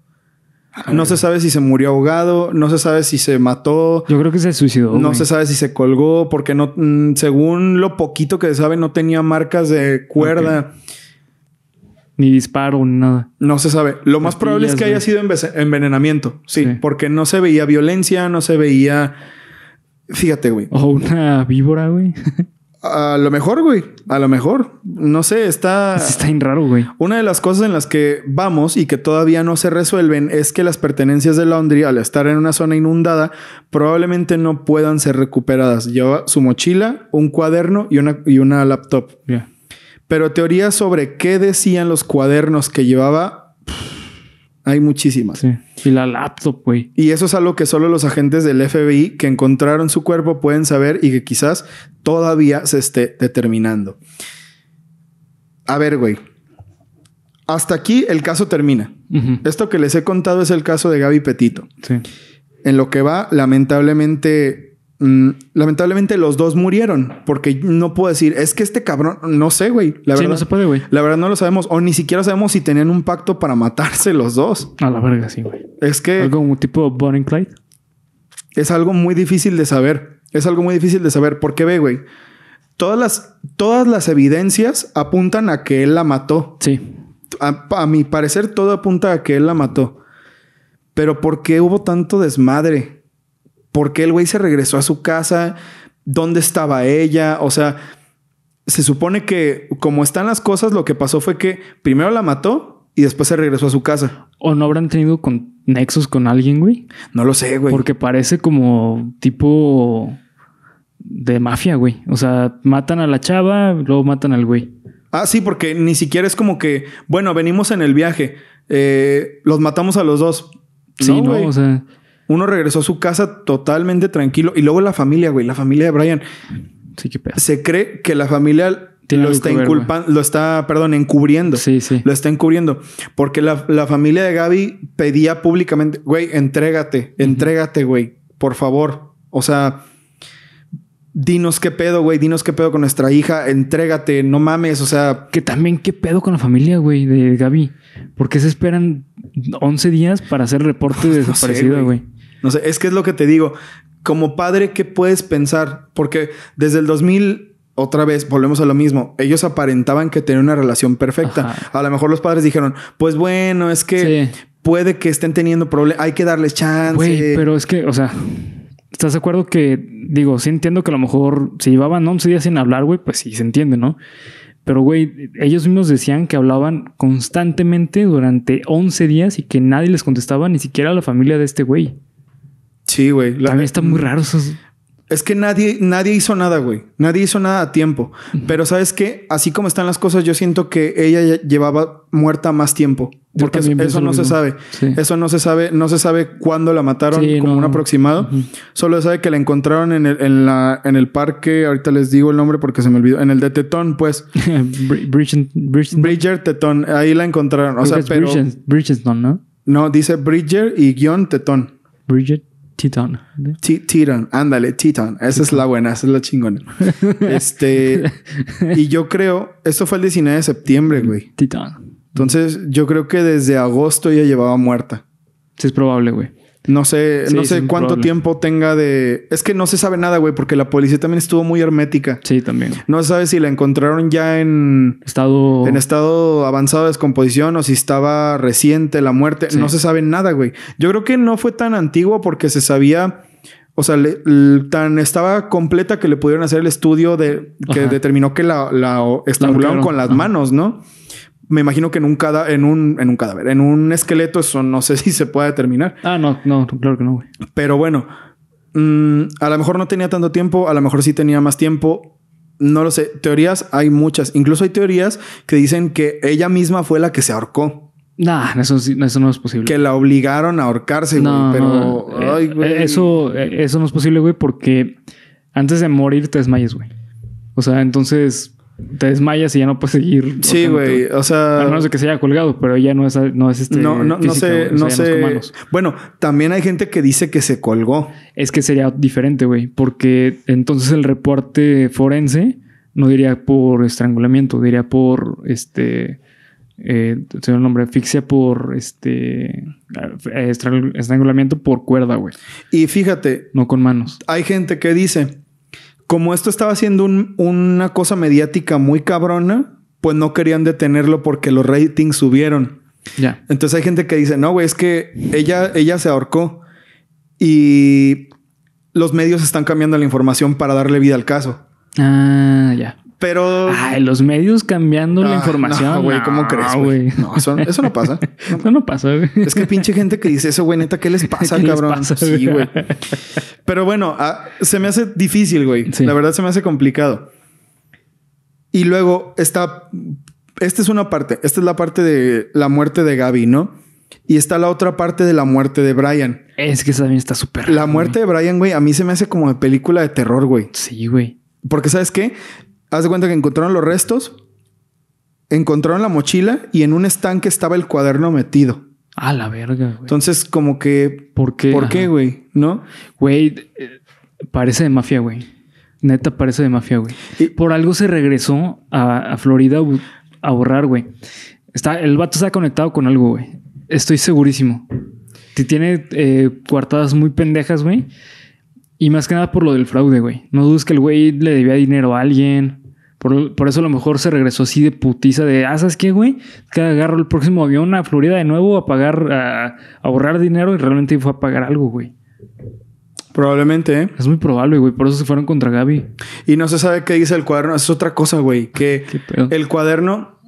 No se sabe si se murió ahogado, no se sabe si se mató, Yo creo que se suicidó, no güey. se sabe si se colgó, porque no, mm, según lo poquito que se sabe, no tenía marcas de cuerda. Ni disparo, ni nada. No se sabe. Lo más probable es que haya sido envenenamiento. Sí, Sí. porque no se veía violencia, no se veía. Fíjate, güey. O una víbora, güey. A lo mejor, güey. A lo mejor. No sé, está. Está bien raro, güey. Una de las cosas en las que vamos y que todavía no se resuelven es que las pertenencias de Laundry, al estar en una zona inundada, probablemente no puedan ser recuperadas. Lleva su mochila, un cuaderno y una, y una laptop. Pero teorías sobre qué decían los cuadernos que llevaba, pff, hay muchísimas. Sí. Y la laptop, güey. Y eso es algo que solo los agentes del FBI que encontraron su cuerpo pueden saber y que quizás todavía se esté determinando. A ver, güey. Hasta aquí el caso termina. Esto que les he contado es el caso de Gaby Petito. Sí. En lo que va, lamentablemente, lamentablemente los dos murieron. Porque no puedo decir, es que este cabrón, no sé, güey. La sí, verdad, no se puede, güey. la verdad no lo sabemos. O ni siquiera sabemos si tenían un pacto para matarse los dos. A la verga, sí, güey. Es que... Algo como tipo Bonnie Clyde. es algo muy difícil de saber. Es algo muy difícil de saber. Porque ve, güey. Todas las, todas las evidencias apuntan a que él la mató. Sí. A, a mi parecer, todo apunta a que él la mató. Pero ¿por qué hubo tanto desmadre? ¿Por qué el güey se regresó a su casa? ¿Dónde estaba ella? O sea, se supone que como están las cosas, lo que pasó fue que primero la mató y después se regresó a su casa. ¿O no habrán tenido con nexos con alguien, güey? No lo sé, güey. Porque parece como tipo de mafia, güey. O sea, matan a la chava, luego matan al güey. Ah, sí, porque ni siquiera es como que, bueno, venimos en el viaje, eh, los matamos a los dos. Sí, no, güey. o sea, Uno regresó a su casa totalmente tranquilo. Y luego la familia, güey, la familia de Brian. sí, qué pedo. Se cree que la familia lo está inculpando, lo está, perdón, encubriendo. Sí, sí. Lo está encubriendo. Porque la, la familia de Gaby pedía públicamente, güey, entrégate, entrégate, güey, por favor. O sea, dinos qué pedo, güey, dinos qué pedo con nuestra hija, entrégate, no mames, o sea, Que también, ¿qué pedo con la familia, güey, de Gaby? ¿Por qué se esperan 11 días para hacer reporte de No sé, desaparecida, güey. No sé, es que es lo que te digo. Como padre, ¿qué puedes pensar? Porque desde el 2000, otra vez, volvemos a lo mismo. Ellos aparentaban que tenían una relación perfecta. Ajá. A lo mejor los padres dijeron, pues bueno, es que Sí. puede que estén teniendo problemas, hay que darles chance. Güey, pero es que, o sea, ¿estás de acuerdo que, digo, sí entiendo que a lo mejor si llevaban 11 días sin hablar, güey, pues sí se entiende, ¿no? Pero, güey, ellos mismos decían que hablaban constantemente durante 11 días y que nadie les contestaba, ni siquiera a la familia de este güey. Sí, güey. La- También está muy raro eso. Es que nadie, nadie hizo nada, güey. Nadie hizo nada a tiempo. Pero sabes qué? Así como están las cosas, yo siento que ella llevaba muerta más tiempo. Porque eso, no se sabe. Sí. Eso no se sabe. No se sabe cuándo la mataron Sí, como no. un aproximado. Solo se sabe que la encontraron en el, en la, en el parque. Ahorita les digo el nombre porque se me olvidó. En el de Tetón, pues. Bridger Tetón. Ahí la encontraron. O sea, que pero... ¿no? No, dice Bridger y guion Tetón. Bridget Teton. T- Teton, ándale, Teton. Esa es la buena, esa es la chingona. este, y yo creo, esto fue el 19 de septiembre, güey. Teton. Entonces, yo creo que desde agosto ella llevaba muerta. Sí, es probable, güey. No sé, Sí, no sé cuánto tiempo tenga de. Es que no se sabe nada, güey, porque la policía también estuvo muy hermética. Sí, también. No se sabe si la encontraron ya en, Estado. en estado avanzado de descomposición o si estaba reciente la muerte. Sí. No se sabe nada, güey. Yo creo que no fue tan antiguo porque se sabía. O sea, le- tan estaba completa que le pudieron hacer el estudio de que Ajá. determinó que la, la estrangularon con las Ajá. manos, ¿no? Me imagino que en un, cada, en un en un cadáver, en un esqueleto, eso no sé si se puede determinar. Ah, no, no, claro que no, güey. Pero bueno, mm, a lo mejor no tenía tanto tiempo, a lo mejor sí tenía más tiempo. No lo sé. Teorías hay muchas. Incluso hay teorías que dicen que ella misma fue la que se ahorcó. Nah, eso, eso no es posible. Que la obligaron a ahorcarse, güey. no, Pero. no, ay, eh, güey. Eso, eh, eso no es posible, güey, porque antes de morir te desmayas, güey. O sea, entonces te desmayas y ya no puedes seguir. Sí, güey. O sea. A menos de que se haya colgado, pero ella no es, no es este. no, no, no física, sé, o sea, ya. Bueno, también hay gente que dice que se colgó. Es que sería diferente, güey, porque entonces el reporte forense no diría por estrangulamiento, diría por este. Eh, me el nombre, asfixia por este. estrang- estrangulamiento por cuerda, güey, Y fíjate, no con manos. hay gente que dice, como esto estaba haciendo un- una cosa mediática muy cabrona, pues no querían detenerlo porque los ratings subieron. Ya. Entonces hay gente que dice, no, güey, es que ella, ella se ahorcó y los medios están cambiando la información para darle vida al caso. Ah, ya. Pero... Ay, los medios cambiando la Ah, información. No, güey, ¿cómo crees, güey? No, eso, eso no pasa. Eso no pasa, güey. Es que pinche gente que dice eso, güey, neta, ¿qué les pasa, ¿Qué les cabrón? pasa, sí, güey? Pero bueno, ah, se me hace difícil, güey. Sí. La verdad se me hace complicado. Y luego está. Esta es una parte. Esta es la parte de la muerte de Gaby, ¿no? Y está la otra parte de la muerte de Brian. Es que esa también está súper. La muerte de Brian, güey, a mí se me hace como de película de terror, güey. Sí, güey. Porque, ¿sabes qué? Haz de cuenta que encontraron los restos, encontraron la mochila y en un estanque estaba el cuaderno metido. A la verga, güey. Entonces, como que. ¿Por qué? ¿Por Ajá. qué, güey? ¿No? Güey, eh, parece de mafia, güey. Neta, parece de mafia, güey. Y- Por algo se regresó a, a Florida a borrar, güey. Está, el vato está conectado con algo, güey. Estoy segurísimo. Tiene eh, coartadas muy pendejas, güey. Y más que nada por lo del fraude, güey. No dudes que el güey le debía dinero a alguien. Por, por eso a lo mejor se regresó así de putiza de, ah, ¿sabes qué, güey? Que agarro el próximo avión a Florida de nuevo a pagar, a, a ahorrar dinero y realmente fue a pagar algo, güey. Probablemente, ¿eh? Es muy probable, güey. Por eso se fueron contra Gaby. Y no se sabe qué dice el cuaderno. Es otra cosa, güey. Que el cuaderno...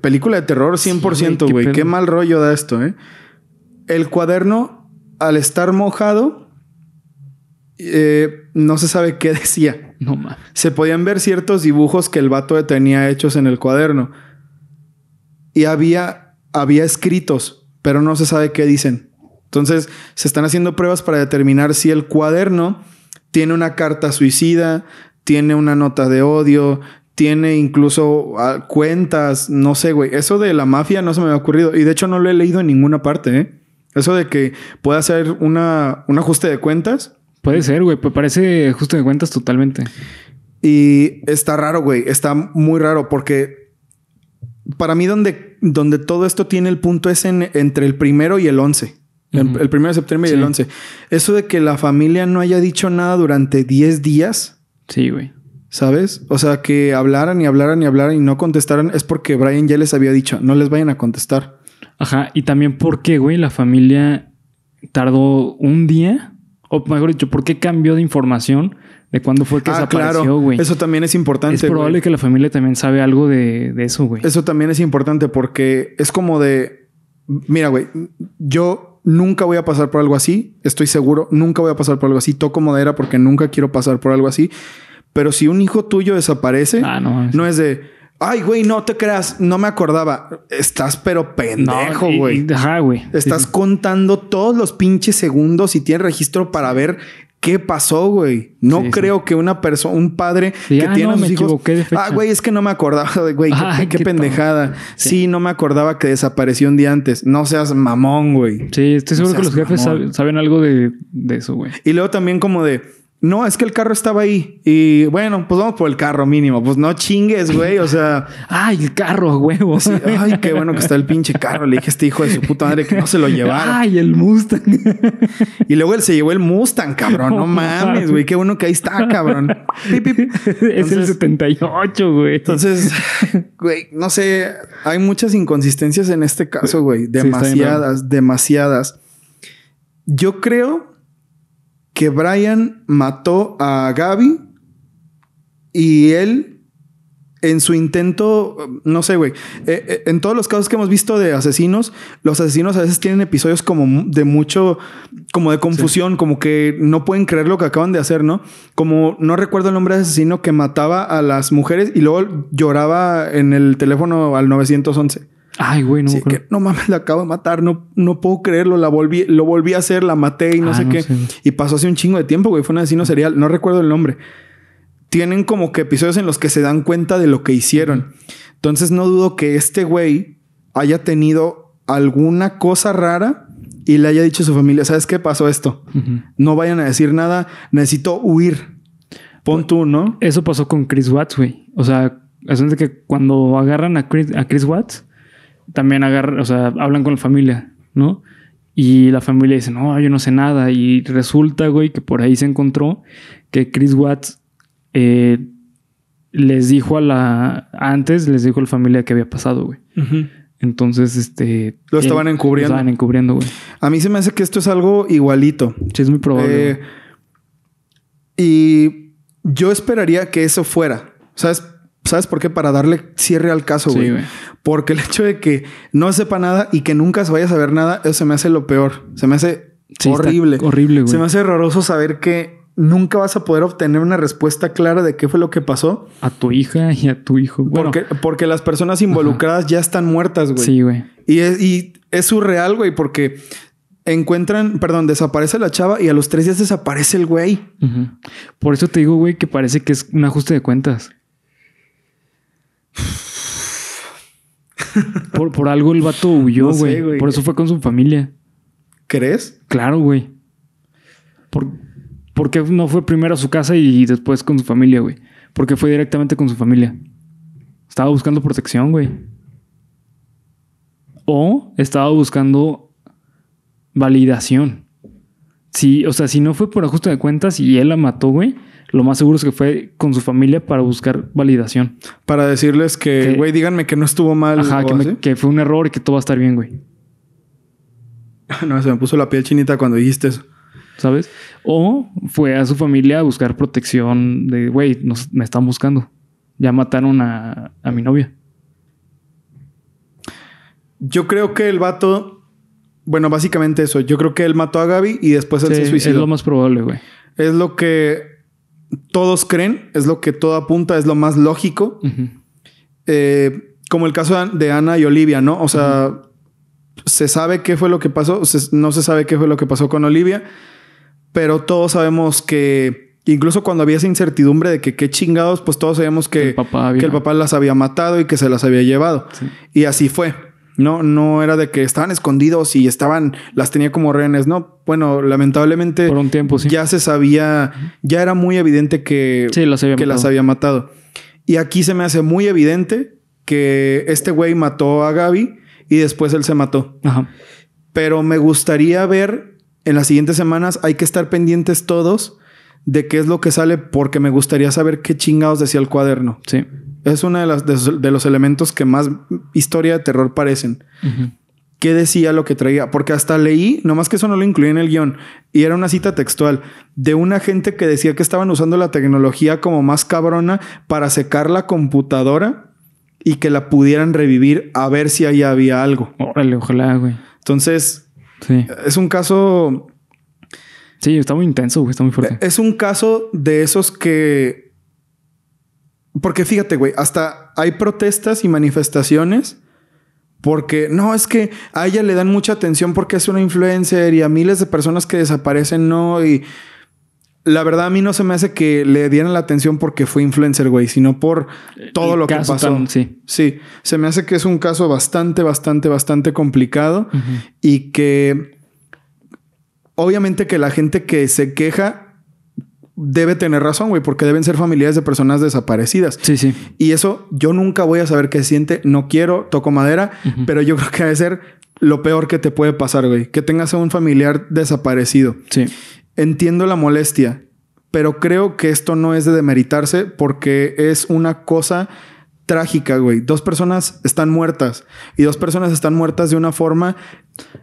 Película de terror 100%, Sí, güey, qué mal rollo da esto, ¿eh? El cuaderno, al estar mojado, eh, no se sabe qué decía. No mames. Se podían ver ciertos dibujos que el vato tenía hechos en el cuaderno. Y había, había escritos, pero no se sabe qué dicen. Entonces, se están haciendo pruebas para determinar si el cuaderno tiene una carta suicida, tiene una nota de odio, tiene incluso ah, cuentas, no sé, güey. Eso de la mafia no se me había ocurrido. Y de hecho no lo he leído en ninguna parte, ¿eh? Eso de que pueda una, un ajuste de cuentas. Puede ser, güey. Pues parece justo de cuentas totalmente. Y está raro, güey. Está muy raro porque para mí donde, donde todo esto tiene el punto es en, entre el primero y el 11. El- primero de septiembre y el 11. Eso de que la familia no haya dicho nada durante 10 días, Sí, güey. ¿sabes? O sea, que hablaran y hablaran y hablaran y no contestaran es porque Brian ya les había dicho, no les vayan a contestar. Ajá. Y también porque, güey, la familia tardó un día. O mejor dicho, ¿por qué cambió de información de cuándo fue que ah, desapareció, claro. güey? Eso también es importante. Es probable que la familia también sabe algo de, de eso, güey. Eso también es importante porque es como de, mira, güey, yo nunca voy a pasar por algo así, estoy seguro, nunca voy a pasar por algo así, toco madera porque nunca quiero pasar por algo así, pero si un hijo tuyo desaparece, Ah, no es de, ay, güey, no te creas, no me acordaba, estás pero pendejo, güey. Ajá, güey. Estás Sí, contando todos los pinches segundos y tienes registro para ver qué pasó, güey. No Sí, sí. creo que una persona, un padre Sí, que ah, tiene no, a sus me hijos. equivoqué de fecha. Ah, güey, es que no me acordaba de güey. qué- Ay, qué, qué pendejada. Sí. No me acordaba que desapareció un día antes. No seas mamón, güey. Sí, estoy No seguro que los jefes saben, saben algo de, de eso, güey. Y luego también como de. No, es que el carro estaba ahí. Y bueno, pues vamos por el carro mínimo. Pues no chingues, güey. O sea, ¡Ay, el carro, a huevo! sí, ay, qué bueno que está el pinche carro. Le dije a este hijo de su puta madre que no se lo llevara. ¡Ay, el Mustang! Y luego él se llevó el Mustang, cabrón. No mames, güey. Qué bueno que ahí está, cabrón. Pip, pip. es el Entonces- 78, güey. Entonces, güey, no sé, hay muchas inconsistencias en este caso, güey. Demasiadas, demasiadas. Yo creo que Brian mató a Gaby y él en su intento, no sé, güey, eh, eh, en todos los casos que hemos visto de asesinos, los asesinos a veces tienen episodios como de mucho, como de confusión, como que no pueden creer lo que acaban de hacer, ¿no? Como no recuerdo el nombre de asesino que mataba a las mujeres y luego lloraba en el teléfono al 911. Ay, güey, no Sí, que no mames, la acabo de matar, no, no puedo creerlo, la volví, lo volví a hacer, la maté y no Ah, sé no qué. sé. Y pasó hace un chingo de tiempo, güey, fue un asesino serial, no recuerdo el nombre. Tienen como que episodios en los que se dan cuenta de lo que hicieron. Entonces no dudo que este güey haya tenido alguna cosa rara y le haya dicho a su familia, ¿sabes qué pasó esto? Ujú. No vayan a decir nada, necesito huir. Pon tú, ¿no? Eso pasó con Chris Watts, güey. O sea, es que cuando agarran a Chris, a Chris Watts, también agarran, o sea, hablan con la familia, ¿no? Y la familia dice, no, yo no sé nada. Y resulta, güey, que por ahí se encontró que Chris Watts eh, les dijo a la. Antes les dijo a la familia que había pasado, güey. Entonces, este. Lo estaban él- encubriendo. Lo estaban encubriendo, güey. A mí se me hace que esto es algo igualito. Sí, es muy probable. Eh, y yo esperaría que eso fuera. ¿Sabes? ¿Sabes por qué? Para darle cierre al caso, güey. Porque el hecho de que no sepa nada y que nunca se vaya a saber nada, eso se me hace lo peor. Se me hace Sí, horrible. horrible, güey. Se me hace horroroso saber que nunca vas a poder obtener una respuesta clara de qué fue lo que pasó. A tu hija y a tu hijo. Bueno, porque, porque las personas involucradas ya están muertas, güey. sí, güey. Y es, y es surreal, güey, porque encuentran, perdón, desaparece la chava y a los tres días desaparece el güey. Por eso te digo, güey, que parece que es un ajuste de cuentas. por, por algo el vato huyó, No sé, güey. por eso fue con su familia. ¿Crees? Claro, güey. Por, ¿Por qué no fue primero a su casa y después con su familia, güey? Porque fue directamente con su familia. Estaba buscando protección, güey. O estaba buscando validación. Sí, o sea, si no fue por ajuste de cuentas y él la mató, güey, lo más seguro es que fue con su familia para buscar validación. Para decirles que, güey, díganme que no estuvo mal. Ajá, que, me- así. que fue un error y que todo va a estar bien, güey. No, se me puso la piel chinita cuando dijiste eso. ¿sabes? O fue a su familia a buscar protección de, güey, me están buscando. Ya mataron a, a mi novia. Yo creo que el vato. Bueno, básicamente eso. Yo creo que él mató a Gaby y después él Sí, se es suicidó. lo más probable, güey. Es lo que todos creen, es lo que todo apunta, es lo más lógico. Eh, como el caso de Ana y Olivia, ¿no? O sea, se sabe qué fue lo que pasó, se- no se sabe qué fue lo que pasó con Olivia, pero todos sabemos que incluso cuando había esa incertidumbre de que qué chingados, pues todos sabíamos que, El papá había- que el papá las había matado y que se las había llevado. Sí. Y así fue. No, no era de que estaban escondidos y estaban, las tenía como rehenes, ¿no? Bueno, lamentablemente Por un tiempo, sí. ya se sabía, ya era muy evidente que, Sí, las había que las matado. había matado. Y aquí se me hace muy evidente que este güey mató a Gaby y después él se mató. Ajá. Pero me gustaría ver en las siguientes semanas, hay que estar pendientes todos de qué es lo que sale porque me gustaría saber qué chingados decía el cuaderno. Sí. Es uno de, las- de- de los elementos que más historia de terror parecen. ¿Qué decía lo que traía? Porque hasta leí, nomás que eso no lo incluí en el guion, y era una cita textual de una gente que decía que estaban usando la tecnología como más cabrona para secar la computadora y que la pudieran revivir a ver si ahí había algo. Órale, ojalá, güey. Entonces, Sí. es un caso Sí, está muy intenso, güey. Está muy fuerte. Es un caso de esos que. Porque fíjate, güey, hasta hay protestas y manifestaciones. Porque no, es que a ella le dan mucha atención porque es una influencer y a miles de personas que desaparecen, no. Y la verdad, a mí no se me hace que le dieran la atención porque fue influencer, güey, sino por todo El lo que pasó. tan- sí. Sí, se me hace que es un caso bastante, bastante, bastante complicado y que obviamente que la gente que se queja debe tener razón, güey, porque deben ser familiares de personas desaparecidas. Sí, sí. Y eso yo nunca voy a saber qué siente, no quiero, toco madera, pero yo creo que debe ser lo peor que te puede pasar, güey, que tengas a un familiar desaparecido. Sí. Entiendo la molestia, pero creo que esto no es de demeritarse porque es una cosa trágica, güey. Dos personas están muertas y dos personas están muertas de una forma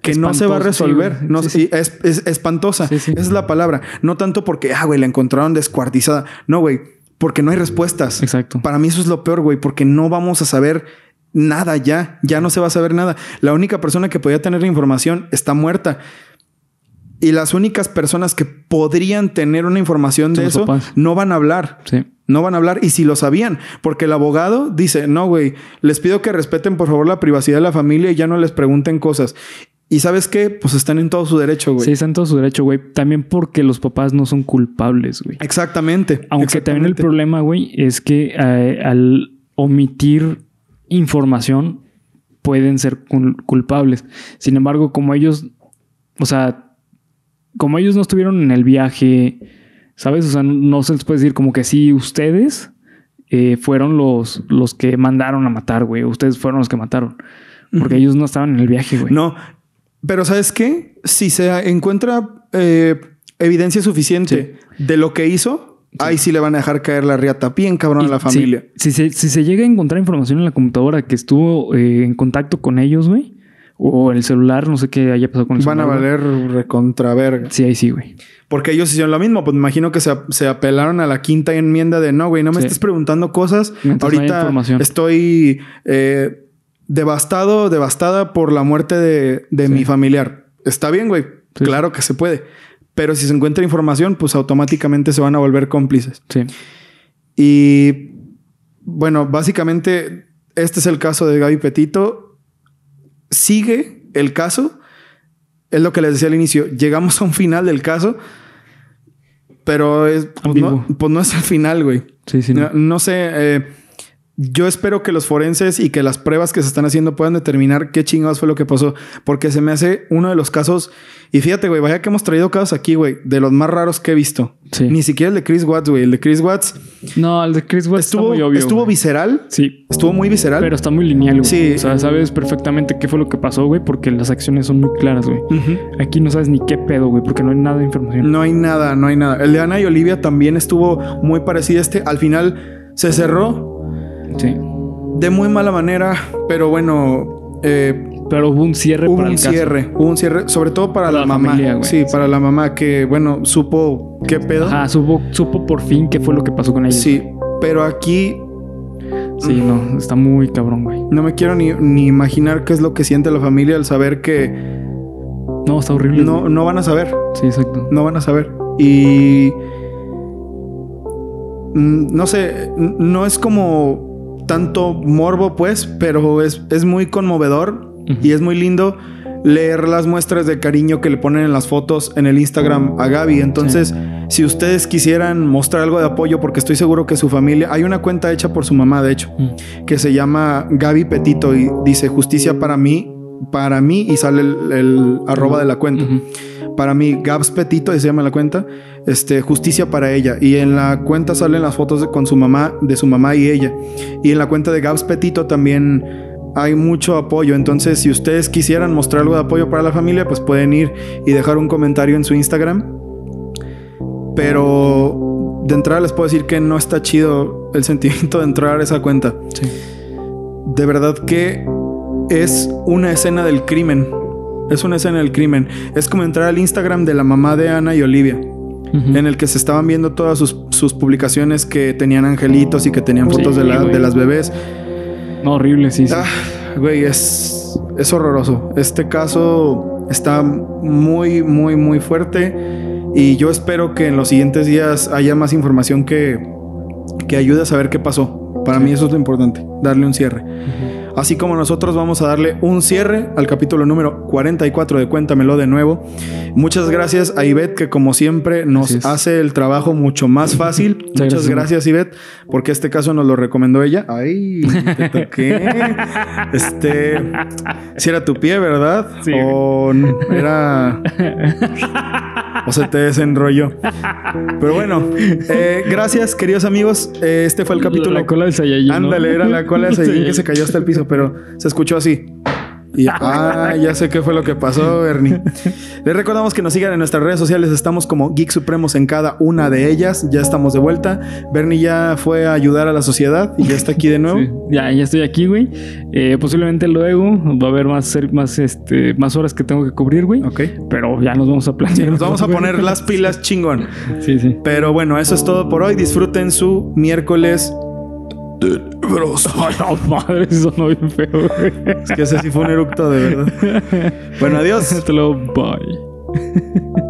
que no se va a sí, resolver. no, Sí, sí. y es, es espantosa. Esa es la palabra. No tanto porque, ah, güey, la encontraron descuartizada. No, güey, porque no hay respuestas. Exacto. Para mí eso es lo peor, güey, porque no vamos a saber nada ya. Ya no se va a saber nada. La única persona que podía tener la información está muerta. Y las únicas personas que podrían tener una información de eso papás. no van a hablar. Sí. No van a hablar. Y si lo sabían, porque el abogado dice, no, güey, les pido que respeten por favor la privacidad de la familia y ya no les pregunten cosas. Y sabes qué? Pues están en todo su derecho, güey. Sí, está en todo su derecho, güey. También porque los papás no son culpables, güey. Exactamente. Aunque también el problema, güey, es que eh, al omitir información pueden ser cul- culpables. Sin embargo, como ellos, o sea, como ellos no estuvieron en el viaje, ¿sabes? O sea, no se les puede decir como que sí, ustedes eh, fueron los, los que mandaron a matar, güey. Ustedes fueron los que mataron. Porque ellos no estaban en el viaje, güey. No, pero ¿sabes qué? Si se encuentra eh, evidencia suficiente de lo que hizo, ahí sí le van a dejar caer la riata bien cabrón a la si- familia. Si, se, si se llega a encontrar información en la computadora que estuvo eh, en contacto con ellos, güey, o el celular, no sé qué haya pasado con el Van a celular. valer recontraverga. Sí, ahí sí, güey. Porque ellos hicieron lo mismo. Pues me imagino que se, se apelaron a la quinta enmienda de no, güey, no me Sí. estés preguntando cosas. Mientras Ahorita estoy eh, devastado, devastada por la muerte de, de Sí. mi familiar. Está bien, güey. Sí. Claro que se puede. Pero si se encuentra información, pues automáticamente se van a volver cómplices. Sí. Y bueno, básicamente este es el caso de Gaby Petito. Sigue el caso. Es lo que les decía al inicio. Llegamos a un final del caso. Pero es, pues, no, pues no es el final, güey. Sí, sí. No sé. eh, yo espero que los forenses y que las pruebas que se están haciendo puedan determinar qué chingados fue lo que pasó. Porque se me hace uno de los casos. Y fíjate, güey, vaya que hemos traído casos aquí, güey, de los más raros que he visto. Sí. Ni siquiera el de Chris Watts, güey. El de Chris Watts No, el de Chris West estuvo, está muy obvio. estuvo visceral. Sí. Estuvo muy visceral. Pero está muy lineal, güey. Sí. O sea, sabes perfectamente qué fue lo que pasó, güey, porque las acciones son muy claras, güey. Aquí no sabes ni qué pedo, güey, porque no hay nada de información. No hay nada, no hay nada. El de Ana y Olivia también estuvo muy parecido a este. Al final se cerró Sí. de muy mala manera, pero bueno, eh, Pero hubo un cierre Hubo para un el caso. cierre, hubo un cierre, sobre todo para, Para la, la mamá. familia, güey. sí, para la mamá que, bueno, supo qué pedo. Ajá, supo, supo por fin qué fue lo que pasó con ella. Sí, pero aquí Sí, no, está muy cabrón, güey. no me quiero ni, ni imaginar qué es lo que siente la familia al saber que No, está horrible. no, no van a saber. Sí, exacto. no van a saber. Y no sé, no es como tanto morbo, pues, pero es, es muy conmovedor y es muy lindo leer las muestras de cariño que le ponen en las fotos en el Instagram a Gaby. Entonces, si ustedes quisieran mostrar algo de apoyo, porque estoy seguro que su familia, hay una cuenta hecha por su mamá, de hecho, Mm. que se llama Gaby Petito y dice justicia para mí, para mí y sale el, el arroba de la cuenta para mí, Gabs Petito, se llama la cuenta, este, justicia para ella. Y en la cuenta salen las fotos de- con su mamá, de su mamá y ella. Y en la cuenta de Gabs Petito también hay mucho apoyo. Entonces, si ustedes quisieran mostrar algo de apoyo para la familia, pues pueden ir y dejar un comentario en su Instagram. Pero de entrada les puedo decir que no está chido el sentimiento de entrar a esa cuenta. Sí. De verdad que es una escena del crimen. Es una escena del crimen. Es como entrar al Instagram de la mamá de Ana y Olivia, en el que se estaban viendo todas sus, sus publicaciones que tenían angelitos y que tenían Sí, fotos de, la- de las bebés. No, horrible, sí. sí. Ah, güey, es, es horroroso. Este caso está muy, muy, muy fuerte. Y yo espero que en los siguientes días haya más información que, que ayude a saber qué pasó. Para Sí. mí eso es lo importante, darle un cierre. Así como nosotros vamos a darle un cierre al capítulo número 44 de Cuéntamelo de nuevo. Muchas gracias a Ivette que como siempre nos hace el trabajo mucho más fácil. Muchas gracias, gracias, Ivette, porque este caso nos lo recomendó ella. Ay, te toqué. este, si era tu pie, ¿verdad? Sí. O era o se te desenrolló. Pero bueno, eh, gracias queridos amigos. Eh, este fue el capítulo La cola del Saiyajin. ¿no? Ándale, era la cola de Saiyajin que se cayó hasta el piso, pero se escuchó así. Y ah, ya sé qué fue lo que pasó, Bernie. Les recordamos que nos sigan en nuestras redes sociales. Estamos como Geek Supremos en cada una de ellas. Ya estamos de vuelta. Bernie ya fue a ayudar a la sociedad y ya está aquí de nuevo. Sí, Ya, ya estoy aquí, güey. Eh, posiblemente luego va a haber más, más, este, más horas que tengo que cubrir, güey. Ok. Pero ya nos vamos a planear. Nos vamos a poner las pilas chingón. Sí, sí. Pero bueno, eso es todo por hoy. Disfruten su miércoles. Tenebroso. Ay, no, madre, eso no bien feo, güey. Es que ese sí fue un eructo de verdad. Bueno, adiós. Hasta luego, bye.